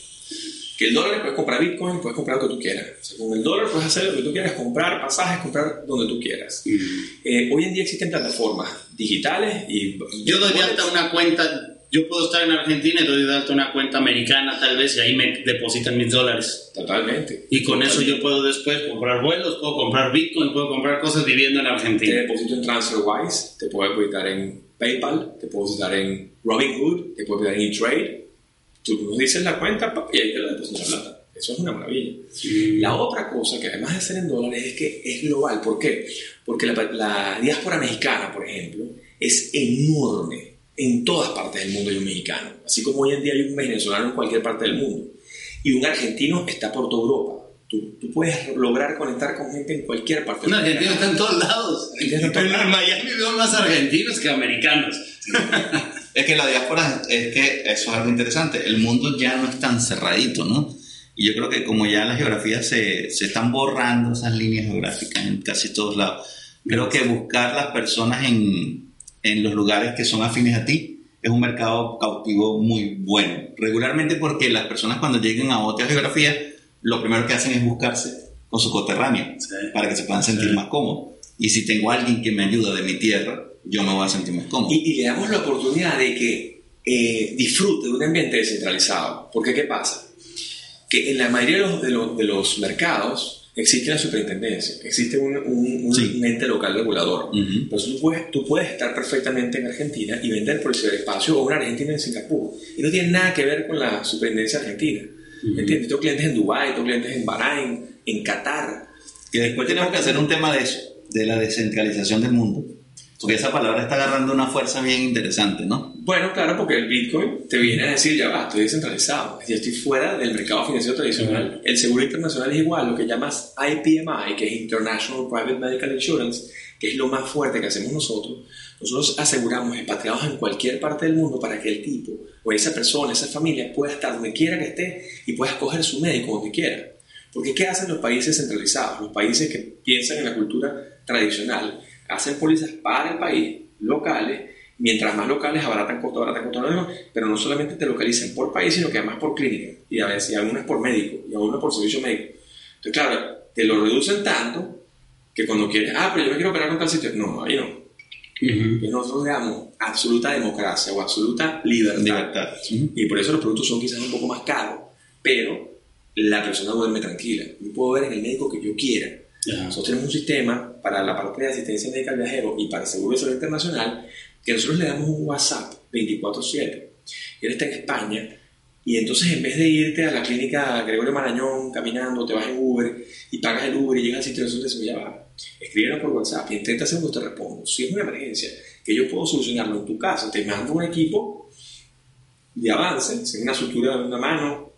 que el dólar puedes comprar Bitcoin, puedes comprar lo que tú quieras. con el dólar puedes hacer lo que tú quieras, comprar pasajes, comprar donde tú quieras. Eh, hoy en día existen plataformas digitales y... Yo doy de alta una cuenta, yo puedo estar en Argentina y doy de alta una cuenta americana tal vez y ahí me depositan mis dólares. Totalmente. Y con eso yo puedo después comprar vuelos, puedo comprar Bitcoin, puedo comprar cosas viviendo en Argentina. Te deposito en TransferWise, te puedo depositar en PayPal, te puedo depositar en Robinhood, te puedo depositar en eTrade Tú nos dices la cuenta y ahí te la depositas la plata. Eso es una maravilla. La otra cosa que además de ser en dólares es que es global. ¿Por qué? Porque la, diáspora mexicana, por ejemplo, es enorme. En todas partes del mundo hay un mexicano. Así como hoy en día hay un venezolano en cualquier parte del mundo. Y un argentino está por toda Europa. Tú, tú, puedes lograr conectar con gente en cualquier parte. Un argentino está en todos lados. En Miami veo más argentinos que americanos. Es que la diáspora, es que eso es algo interesante. El mundo ya no es tan cerradito, ¿no? Y yo creo que como ya las geografías se, se están borrando esas líneas geográficas en casi todos lados, creo que buscar las personas en, en los lugares que son afines a ti es un mercado cautivo muy bueno. Regularmente porque las personas cuando lleguen a otra geografía, lo primero que hacen es buscarse con su coterráneo para que se puedan sentir más cómodos. Y si tengo a alguien que me ayuda de mi tierra, yo me voy a sentir más cómodo. Y, le damos la oportunidad de que eh, disfrute de un ambiente descentralizado. Porque ¿qué pasa? Que en la mayoría de los, de los, de los mercados, existe la superintendencia, existe un, un, ente local regulador. Entonces tú puedes, tú puedes estar perfectamente en Argentina y vender por el ciberespacio o una Argentina en Singapur. Y no tiene nada que ver con la superintendencia argentina. ¿Entiendes? Tengo clientes en Dubái, tengo clientes en Bahrein, en Qatar. Que después tenemos que hacer un tema de eso, de la descentralización del mundo. Porque esa palabra está agarrando una fuerza bien interesante, ¿no? Bueno, claro, porque el Bitcoin te viene a decir, ya va, estoy descentralizado, ya estoy fuera del mercado financiero tradicional. El seguro internacional es igual, lo que llamas IPMI, que es International Private Medical Insurance, que es lo más fuerte que hacemos nosotros. Nosotros aseguramos expatriados en cualquier parte del mundo para que el tipo o esa persona, esa familia pueda estar donde quiera que esté y pueda escoger su médico donde quiera. Porque ¿qué hacen los países centralizados? Los países que piensan en la cultura tradicional hacen pólizas para el país, locales, mientras más locales abaratan costos, abaratan costos, pero no solamente te localizan por país, sino que además por clínica, y a veces y algunas por médico, y algunas por servicio médico. Entonces, claro, te lo reducen tanto que cuando quieres, ah, pero yo me quiero operar con tal sitio, no, ahí no. Uh nosotros damos absoluta democracia o absoluta libertad. Y por eso los productos son quizás un poco más caros, pero la persona duerme tranquila. Yo puedo ver en el médico que yo quiera nosotros tenemos un sistema para la parte de asistencia médica al viajero y para el seguro de salud internacional que nosotros le damos un WhatsApp 24/7. Él está en España y entonces en vez de irte a la clínica Gregorio Marañón caminando, te vas en Uber y pagas el Uber y llegas al sitio de se ya va. Escríbenos por WhatsApp y en 30 segundos te respondo. Si es una emergencia que yo puedo solucionarlo en tu casa, te mando un equipo de avance, sin una sutura de una mano,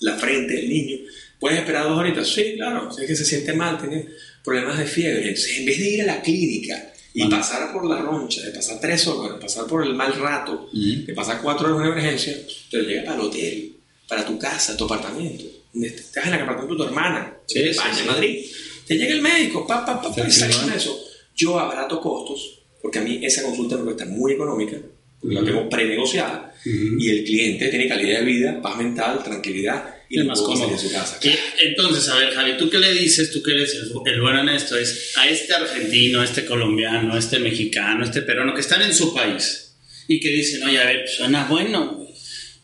la frente del niño, ¿Puedes esperar dos horitas? Sí, claro. Si es que se siente mal, tiene problemas de fiebre. Entonces, en vez de ir a la clínica y pasar por la roncha, de pasar tres horas, de pasar por el mal rato, de pasar cuatro horas en una emergencia, te llega para el hotel, para tu casa, tu apartamento. Estás en el apartamento de tu hermana, sí, en España, en Madrid. Te llega el médico, pa, pa, pa, y sales con eso. Yo abarato costos, porque a mí esa consulta me cuesta muy económica, porque la tengo prenegociada, y el cliente tiene calidad de vida, paz mental, tranquilidad y más cómodo. Su casa. entonces, a ver, Javi, ¿tú qué le dices? Tú que eres el, bueno en esto, es a este argentino, a este colombiano, a este mexicano, a este peruano que están en su país y que dicen, oye, a ver, suena bueno,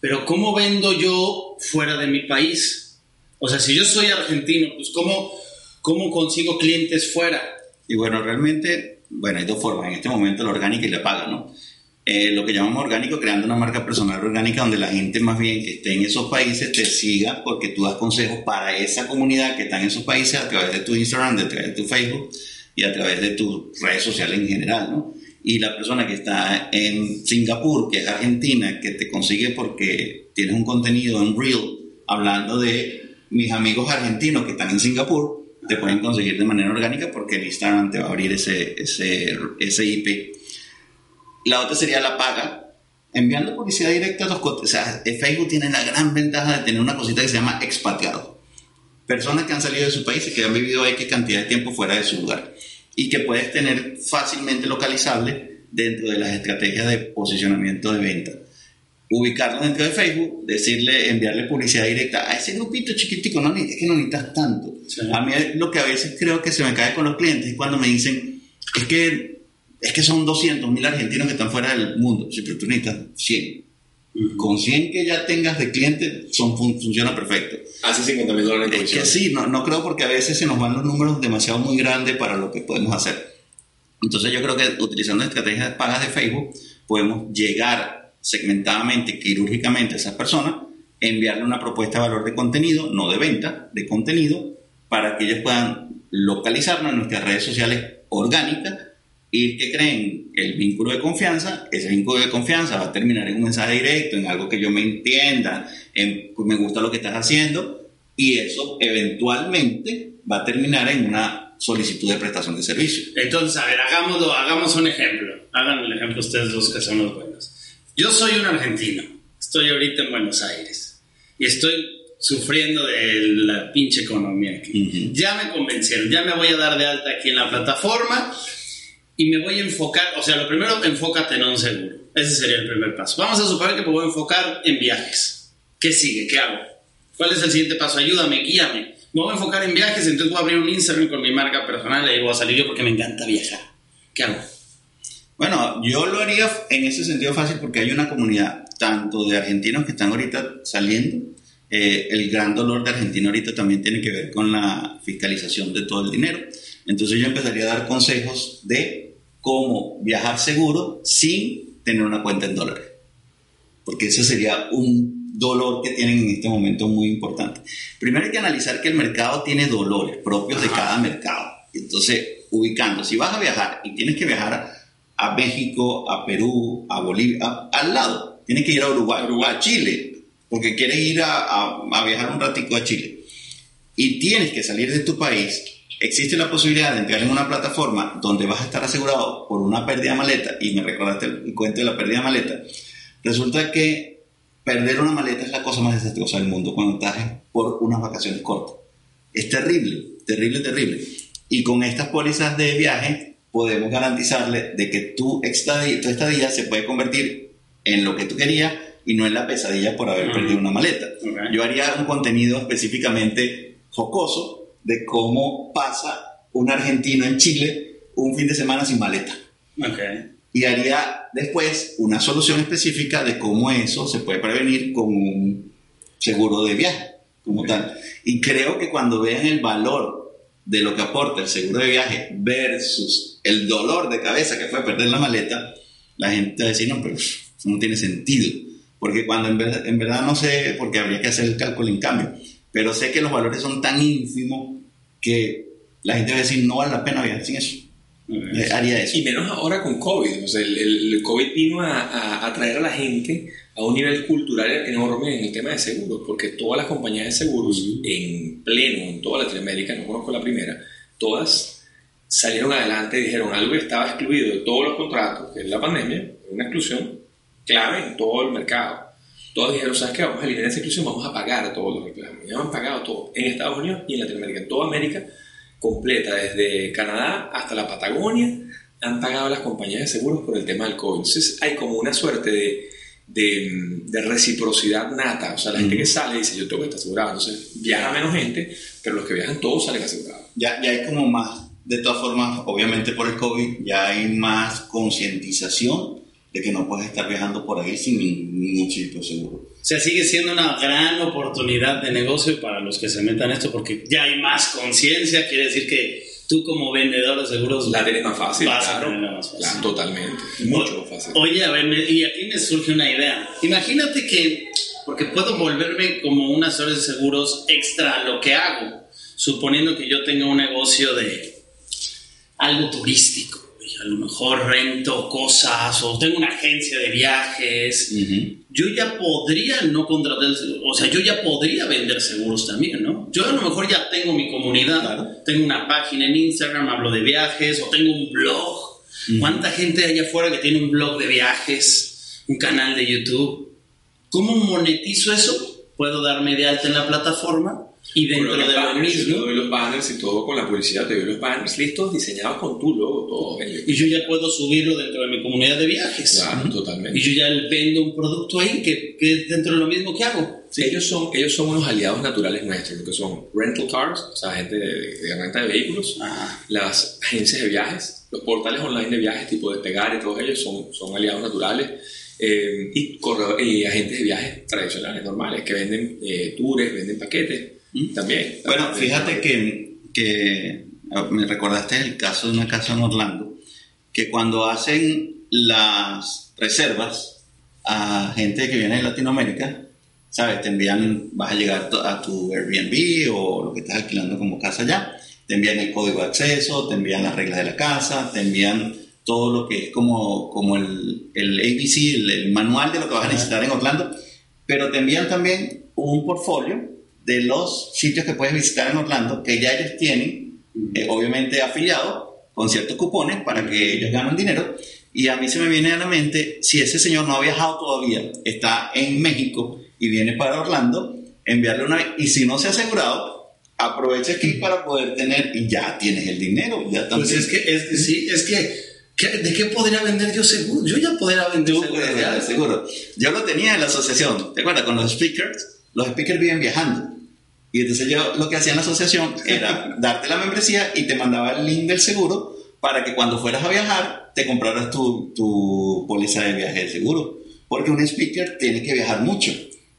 pero ¿cómo vendo yo fuera de mi país? O sea, si yo soy argentino, pues ¿cómo, cómo consigo clientes fuera? Y bueno, realmente, bueno, hay dos formas. En este momento la orgánica y la paga, ¿no? Eh, lo que llamamos orgánico, creando una marca personal orgánica donde la gente más bien que esté en esos países te siga porque tú das consejos para esa comunidad que está en esos países a través de tu Instagram, a través de tu Facebook y a través de tus redes sociales en general, ¿no? Y la persona que está en Singapur, que es argentina, que te consigue porque tienes un contenido en Reel hablando de mis amigos argentinos que están en Singapur, te pueden conseguir de manera orgánica porque el Instagram te va a abrir ese, ese, ese IP la otra sería la paga, enviando publicidad directa a los O sea, Facebook tiene la gran ventaja de tener una cosita que se llama expatriado. Personas que han salido de su país y que han vivido X cantidad de tiempo fuera de su lugar. Y que puedes tener fácilmente localizable dentro de las estrategias de posicionamiento de venta. Ubicarlo dentro de Facebook, decirle, enviarle publicidad directa a ese grupito chiquitico, no, es que no necesitas tanto. A mí lo que a veces creo que se me cae con los clientes es cuando me dicen, es que es que son 200 mil argentinos que están fuera del mundo. Si pero tú necesitas 100. Con 100 que ya tengas de cliente, son, funciona perfecto. Hace 50 mil dólares Es que sí, no, no creo porque a veces se nos van los números demasiado muy grandes para lo que podemos hacer. Entonces yo creo que utilizando estrategias de pagas de Facebook, podemos llegar segmentadamente, quirúrgicamente a esas personas, enviarle una propuesta de valor de contenido, no de venta, de contenido, para que ellos puedan localizarnos en nuestras redes sociales orgánicas y que creen el vínculo de confianza, ese vínculo de confianza va a terminar en un mensaje directo, en algo que yo me entienda, en me gusta lo que estás haciendo, y eso eventualmente va a terminar en una solicitud de prestación de servicio. Entonces, a ver, hagámoslo, hagamos un ejemplo. Hagan el ejemplo ustedes dos que son los buenos. Yo soy un argentino, estoy ahorita en Buenos Aires y estoy sufriendo de la pinche economía aquí. Ya me convencieron, ya me voy a dar de alta aquí en la plataforma y me voy a enfocar, o sea, lo primero, enfócate en un seguro. Ese sería el primer paso. Vamos a suponer que me voy a enfocar en viajes. ¿Qué sigue? ¿Qué hago? ¿Cuál es el siguiente paso? Ayúdame, guíame. Me voy a enfocar en viajes, entonces voy a abrir un Instagram con mi marca personal y voy a salir yo porque me encanta viajar. ¿Qué hago? Bueno, yo lo haría en ese sentido fácil porque hay una comunidad tanto de argentinos que están ahorita saliendo. Eh, el gran dolor de Argentina ahorita también tiene que ver con la fiscalización de todo el dinero. Entonces yo empezaría a dar consejos de cómo viajar seguro sin tener una cuenta en dólares. Porque ese sería un dolor que tienen en este momento muy importante. Primero hay que analizar que el mercado tiene dolores propios de cada mercado. Entonces, ubicando, si vas a viajar y tienes que viajar a México, a Perú, a Bolivia, al lado, tienes que ir a Uruguay, Uruguay, a Chile, porque quieres ir a, a viajar un ratico a Chile. Y tienes que salir de tu país existe la posibilidad de entrar en una plataforma donde vas a estar asegurado por una pérdida de maleta, y me recordaste el, cuento de la pérdida de maleta, resulta que perder una maleta es la cosa más desastrosa del mundo cuando estás por unas vacaciones cortas. Es terrible, terrible, terrible. Y con estas pólizas de viaje podemos garantizarle de que tu estadía, tu estadía se puede convertir en lo que tú querías y no en la pesadilla por haber perdido una maleta. Yo haría un contenido específicamente jocoso de cómo pasa un argentino en Chile un fin de semana sin maleta. Y haría después una solución específica de cómo eso se puede prevenir con un seguro de viaje, como tal. Y creo que cuando vean el valor de lo que aporta el seguro de viaje versus el dolor de cabeza que fue perder la maleta, la gente va a decir, no, pero eso no tiene sentido. Porque cuando en verdad, en verdad no sé, porque habría que hacer el cálculo en cambio pero sé que los valores son tan ínfimos que la gente va a decir no vale la pena viajar sin eso. Eh, haría eso. Y menos ahora con COVID. O sea, el, el, COVID vino a, a, traer a la gente a un nivel cultural enorme en el tema de seguros, porque todas las compañías de seguros en pleno, en toda Latinoamérica, no conozco la primera, todas salieron adelante y dijeron algo que estaba excluido de todos los contratos, que es la pandemia, una exclusión clave en todo el mercado todos dijeron, ¿sabes qué? Vamos a eliminar esa exclusión, vamos a pagar todos los reclamos. Ya han pagado todo en Estados Unidos y en Latinoamérica, en toda América completa, desde Canadá hasta la Patagonia, han pagado las compañías de seguros por el tema del COVID. Entonces hay como una suerte de, de, reciprocidad nata. O sea, la gente que sale dice, yo tengo que estar asegurado. Entonces viaja menos gente, pero los que viajan todos salen asegurados. Ya, ya hay como más, de todas formas, obviamente por el COVID, ya hay más concientización de que no puedes estar viajando por ahí sin ningún sitio seguro. O sea, sigue siendo una gran oportunidad de negocio para los que se metan esto porque ya hay más conciencia, quiere decir que tú como vendedor de seguros la tienes más fácil. claro, más fácil. totalmente, mucho más fácil. Oye, a ver, y aquí me surge una idea. Imagínate que, porque puedo volverme como una asesor de seguros extra a lo que hago, suponiendo que yo tenga un negocio de algo turístico a lo mejor rento cosas o tengo una agencia de viajes, yo ya podría no contratar, o sea, yo ya podría vender seguros también, ¿no? Yo a lo mejor ya tengo mi comunidad, tengo una página en Instagram, hablo de viajes o tengo un blog. ¿Cuánta gente hay allá afuera que tiene un blog de viajes, un canal de YouTube? ¿Cómo monetizo eso? ¿Puedo darme de alta en la plataforma? Y dentro de lo mismo. Te doy los banners y todo con la publicidad, te doy los banners listos, diseñados con tu logo, todo. Y yo ya puedo subirlo dentro de mi comunidad de viajes. Claro, totalmente. Y yo ya vendo un producto ahí que, que dentro de lo mismo que hago. Sí, ellos son, ellos son unos aliados naturales nuestros, que son rental cars, o sea, gente de, de renta de vehículos, las agencias de viajes, los portales online de viajes tipo de Pegar y todos ellos son, son aliados naturales. Eh, y, y, agentes de viajes tradicionales, normales, que venden eh, tours, venden paquetes también. Bueno, fíjate que, que ah, me recordaste el caso de una casa en Orlando, que cuando hacen las reservas a gente que viene de Latinoamérica, ¿sabes? Te envían, vas a llegar a tu Airbnb o lo que estás alquilando como casa allá, te envían el código de acceso, te envían las reglas de la casa, te envían todo lo que es como, como el, el ABC, el, el manual de lo que vas a necesitar en Orlando, pero te envían también un portfolio de los sitios que puedes visitar en Orlando, que ya ellos tienen, eh, obviamente afiliados, con ciertos cupones para que ellos ganen dinero. Y a mí se me viene a la mente, si ese señor no ha viajado todavía, está en México y viene para Orlando, enviarle una... Y si no se ha asegurado, aprovecha aquí para poder tener, y ya tienes el dinero, ya también. Pues es que, es que sí, es que ¿Qué- ¿De qué podría vender yo seguro? Yo ya podría vender seguro. ya. seguro. Yo lo tenía en la asociación, ¿te acuerdas? Con los speakers, los speakers viven viajando. Y entonces yo lo que hacía en la asociación era darte la membresía y te mandaba el link del seguro para que cuando fueras a viajar te compraras tu, tu póliza de viaje de seguro. Porque un speaker tiene que viajar mucho.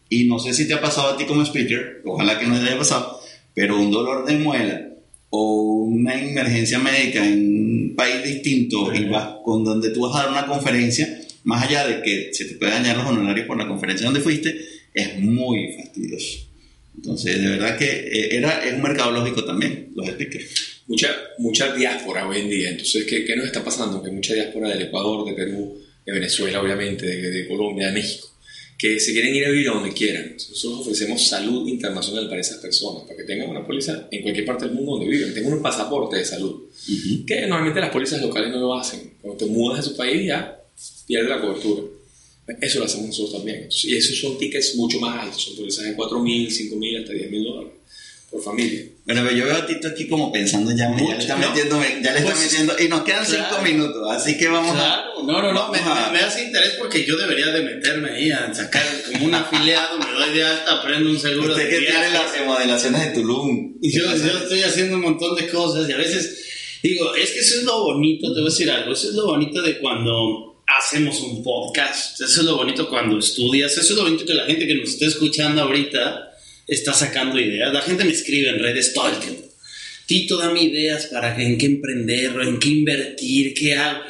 Y no sé si te ha pasado a ti como speaker, ojalá que no te haya pasado, pero un dolor de muela o una emergencia médica en un país distinto y vas con donde tú vas a dar una conferencia, más allá de que se te puede dañar los honorarios por la conferencia donde fuiste, es muy fastidioso. Entonces, de verdad que eh, era, es un mercado lógico también, los speakers. mucha, mucha diáspora hoy en día. Entonces, ¿qué, qué nos está pasando? Que mucha diáspora del Ecuador, de Perú, de Venezuela, obviamente, de, de Colombia, de México, que se quieren ir a vivir a donde quieran. Nosotros ofrecemos salud internacional para esas personas, para que tengan una póliza en cualquier parte del mundo donde viven, tengan un pasaporte de salud. Que normalmente las pólizas locales no lo hacen. Cuando te mudas de su país ya pierde la cobertura. Eso lo hacemos nosotros también. Y esos son tickets mucho más altos, son pólizas de 4 mil, 5 mil, hasta 10 mil dólares por familia. Bueno, pero yo veo a Tito aquí como pensando ya, ya le está ¿no? metiendo, ya le está Pues, metiendo, y nos quedan claro. cinco minutos, así que vamos a... Claro, no, no, no, me, a- me- hace interés porque yo debería de meterme ahí a sacar como un afiliado, me doy de alta, prendo un seguro Usted de que tiene las remodelaciones de Tulum. Y yo, yo estoy haciendo un montón de cosas y a veces digo, es que eso es lo bonito, te voy a decir algo, eso es lo bonito de cuando hacemos un podcast, eso es lo bonito cuando estudias, eso es lo bonito que la gente que nos está escuchando ahorita está sacando ideas, la gente me escribe en redes todo el tiempo. Tito, dame ideas para en qué emprender, en qué invertir, qué hago.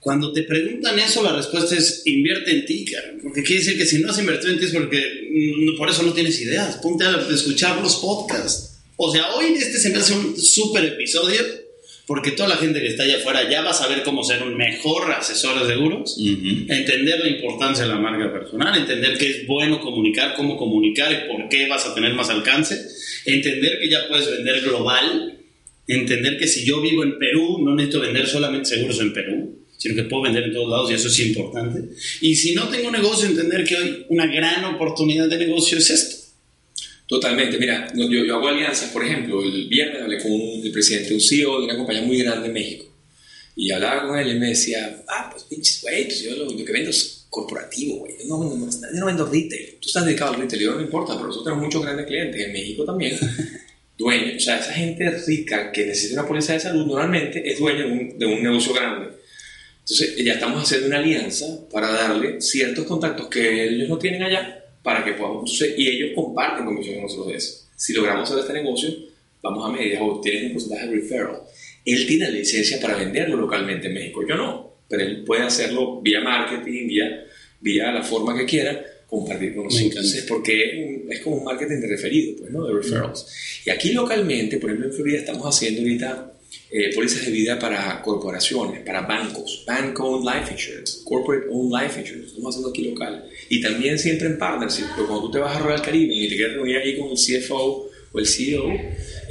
Cuando te preguntan eso, la respuesta es invierte en ti, cara, porque quiere decir que si no has invertido en ti es porque mm, por eso no tienes ideas. Ponte a escuchar los podcasts. O sea, hoy este se me hace un súper episodio porque toda la gente que está allá afuera ya va a saber cómo ser un mejor asesor de seguros, Ujú. entender la importancia de la marca personal, entender que es bueno comunicar, cómo comunicar y por qué vas a tener más alcance, entender que ya puedes vender global, entender que si yo vivo en Perú no necesito vender solamente seguros en Perú, sino que puedo vender en todos lados y eso es importante. Y si no tengo negocio, entender que hoy una gran oportunidad de negocio es esto. Totalmente, mira, no, yo, yo hago alianzas, por ejemplo, el viernes hablé con un- el presidente, un CEO de una compañía muy grande en México, y hablaba con él y me decía, ah, pues pinches, güey, pues yo lo, lo que vendo es corporativo, güey, yo no, vendo más nada, yo no vendo retail, tú estás dedicado al retail, yo no me importa, pero nosotros tenemos muchos grandes clientes, en México también, dueños, o sea, esa gente rica que necesita una póliza de salud normalmente es dueño de un, de un negocio grande. Entonces, ya estamos haciendo una alianza para darle ciertos contactos que ellos no tienen allá para que podamos. y ellos comparten con nosotros de eso. Si logramos hacer este negocio, vamos a medias o tienes un porcentaje de referral. Él tiene la licencia para venderlo localmente en México. Yo no, pero él puede hacerlo vía marketing, vía, vía la forma que quiera, compartir con nosotros. Entonces, porque es como un marketing de referido, pues, ¿no? De referrals. Y aquí localmente, por ejemplo en Florida, estamos haciendo ahorita eh, pólizas de vida para corporaciones, para bancos, Bank Owned Life Insurance, Corporate Owned Life Insurance, estamos haciendo aquí local. Y también siempre en partnership, porque cuando tú te vas a Royal Caribe y te quieres reunir ahí con el CFO o el CEO,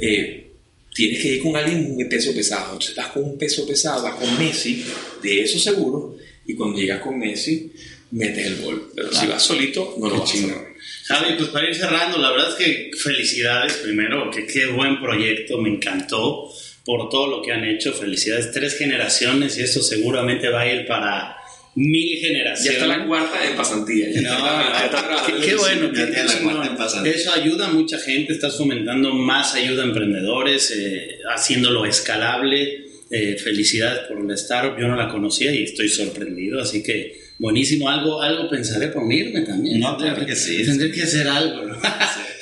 eh, tienes que ir con alguien de peso pesado. Entonces vas con un peso pesado, vas con Messi, de eso seguro, y cuando llegas con Messi, metes el gol. Pero si Ah. vas solito, no lo vas a hacer. Javi, pues para ir cerrando, la verdad es que felicidades primero, que qué buen proyecto, me encantó por todo lo que han hecho, felicidades, tres generaciones y esto seguramente va a ir para mil Ya generaciones. está la cuarta en pasantía. Ya No, está- ya está qué, qué en bueno, ya qué tiene la cuarta en pasantía. Eso ayuda a mucha gente, estás fomentando más ayuda a emprendedores, eh, haciéndolo escalable. Eh, felicidades por la startup, yo no la conocía y estoy sorprendido, así que buenísimo. Algo, algo pensaré por unirme también. No, claro que sí. Tendré que hacer algo. ¿no?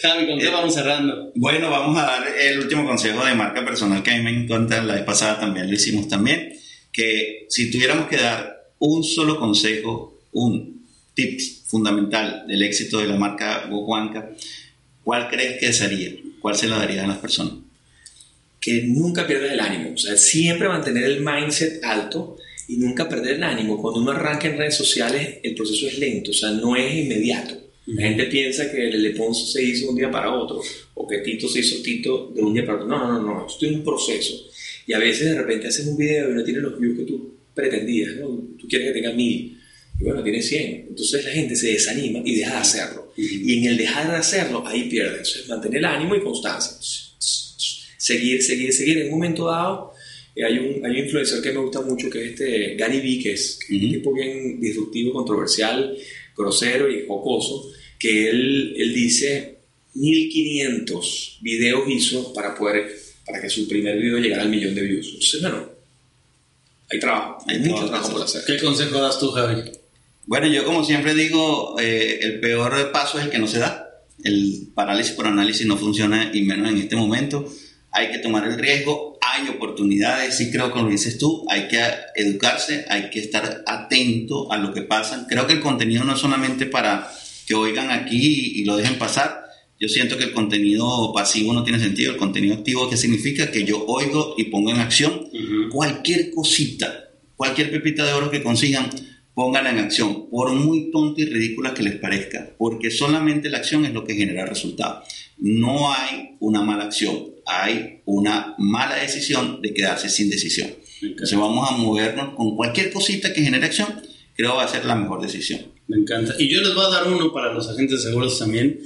Javi, ¿con qué Eh, vamos cerrando? Bueno, vamos a dar el último consejo de marca personal que a mí me encanta. La vez pasada también lo hicimos también. Que si tuviéramos que dar un solo consejo, un tip fundamental del éxito de la marca Gokuanka, ¿cuál crees que sería? ¿Cuál se la daría a las personas? que nunca pierdas el ánimo, o sea, siempre mantener el mindset alto y nunca perder el ánimo. Cuando uno arranca en redes sociales, el proceso es lento, o sea, no es inmediato. La gente piensa que el Leponzo se hizo de un día para otro, o que Tito se hizo Tito de un día para otro. No, no, no, no, esto es un proceso. Y a veces de repente haces un video y no tiene los views que tú pretendías, ¿no? Tú quieres que tenga mil, y bueno, tiene 100. Entonces la gente se desanima y deja de hacerlo. Y en el dejar de hacerlo, ahí pierde. Entonces, mantener el ánimo y constancia. Seguir, seguir, seguir. En un momento dado, Eh, hay, un, hay un influencer que me gusta mucho que es este Gary Vee, que es un tipo bien disruptivo, controversial, grosero y jocoso, que él, él dice 1500 videos hizo para poder para que su primer video llegara al millón de views. Entonces, bueno, hay trabajo, hay Hay mucho trabajo por hacer. ¿Qué consejo das tú, Javi? Bueno, yo como siempre digo, eh, el peor paso es el que no se da. El parálisis por análisis no funciona y menos en este momento. Hay que tomar el riesgo, hay oportunidades, sí creo que lo dices tú, hay que educarse, hay que estar atento a lo que pasa. Creo que el contenido no es solamente para que oigan aquí y, y lo dejen pasar. Yo siento que el contenido pasivo no tiene sentido. El contenido activo, ¿qué significa? Que yo oigo y pongo en acción cualquier cosita, cualquier pepita de oro que consigan, pónganla en acción, por muy tonta y ridícula que les parezca, porque solamente la acción es lo que genera resultados. No hay una mala acción, hay una mala decisión de quedarse sin decisión. Entonces vamos a movernos con cualquier cosita que genere acción, creo va a ser la mejor decisión. Me encanta. Y yo les voy a dar uno para los agentes de seguros también.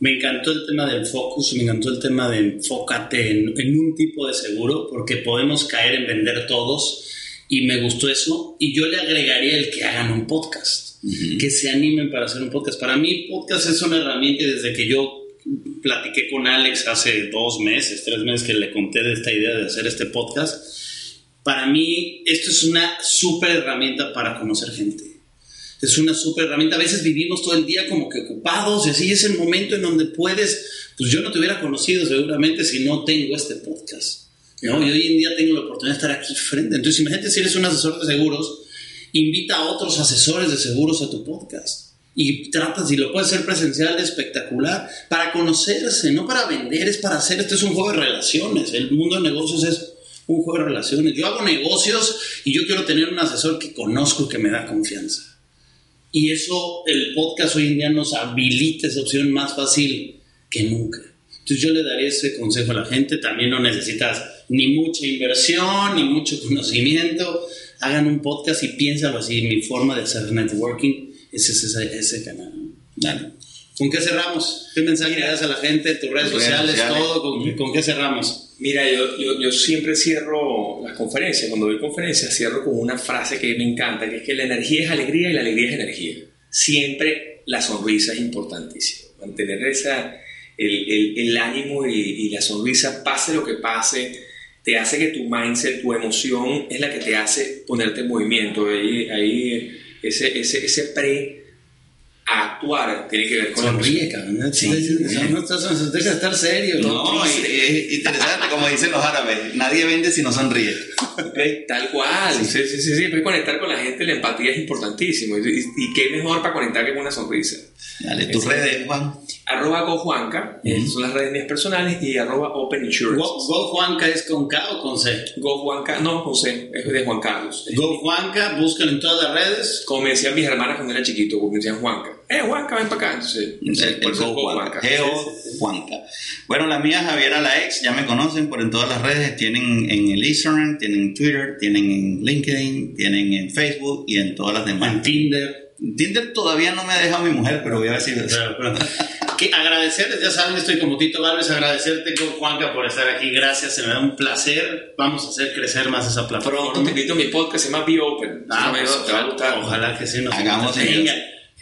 Me encantó el tema del focus, me encantó el tema de enfócate en, en un tipo de seguro, porque podemos caer en vender todos. Y me gustó eso. Y yo le agregaría el que hagan un podcast, Ujú. que se animen para hacer un podcast. Para mí, podcast es una herramienta desde que yo platiqué con Alex hace dos meses, tres meses que le conté de esta idea de hacer este podcast. Para mí, esto es una súper herramienta para conocer gente es una súper herramienta. A veces vivimos todo el día como que ocupados y así es el momento en donde puedes, pues yo no te hubiera conocido seguramente si no tengo este podcast. ¿no? Y hoy en día tengo la oportunidad de estar aquí frente. Entonces imagínate si eres un asesor de seguros, invita a otros asesores de seguros a tu podcast. Y tratas, si lo puedes hacer presencial, espectacular, para conocerse, no para vender, es para hacer, esto es un juego de relaciones, el mundo de negocios es un juego de relaciones. Yo hago negocios y yo quiero tener un asesor que conozco que me da confianza. Y eso, el podcast hoy en día nos habilita esa opción más fácil que nunca. Entonces yo le daría ese consejo a la gente. También no necesitas ni mucha inversión, ni mucho conocimiento. Hagan un podcast y piénsalo así. Mi forma de hacer networking ese es ese, ese canal. Dale. ¿Con qué cerramos? ¿Qué mensaje le das a la gente? Tus redes Redes sociales, sociales. todo. ¿Con, ¿Con qué cerramos? Mira, yo, yo, yo siempre cierro las conferencias, cuando doy conferencias, cierro con una frase que me encanta, que es que la energía es alegría y la alegría es energía. Siempre la sonrisa es importantísima. Mantener esa, el, el, el ánimo y, y la sonrisa, pase lo que pase, te hace que tu mindset, tu emoción es la que te hace ponerte en movimiento. Ahí, ahí ese, ese, ese pre a actuar tiene que ver con Sonríe, cabrón. No, Sí. no, estás, deja de estar serio. No, es interesante, como dicen los árabes, nadie vende si no sonríe. Tal cual, sí, sí, sí, sí, siempre conectar con la gente, la empatía es importantísimo. Y, y- qué mejor para conectar que con una sonrisa. Dale, tus redes, Juan. Arroba GoJuanca, esas son las redes mías personales, y arroba Open Insurance. Go, Go Juanca es con K o con C. GoJuanca, no, José, es de Juan Carlos. Go Juanca, búscalo en todas las redes. Como me decían mis hermanas cuando era chiquito, como me decían Juanca. Eh, Juanca, ven para acá. Entonces, El, el Go Juanca. Geo Juanca. Bueno, la mía Javiera la ex, ya me conocen por en todas las redes. Tienen en el Instagram, tienen en Twitter, tienen en LinkedIn, tienen en Facebook y en todas las En demás. Tinder. Tinder todavía no me ha dejado mi mujer, pero voy a ver si... Pero, que agradecerles, ya saben, estoy como Tito Valves, agradecerte Go Juanca por estar aquí. Gracias, se me da un placer. Vamos a hacer crecer más esa plataforma. Pronto te invito a mi podcast, se llama Be Open. Ah, pues, te va a gustar. Ojalá que sí nos Hagamos.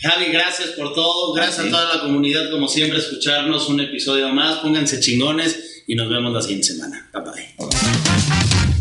Javi, gracias por todo. Gracias a toda la comunidad, como siempre, escucharnos un episodio más. Pónganse chingones y nos vemos la siguiente semana. Bye. Bye.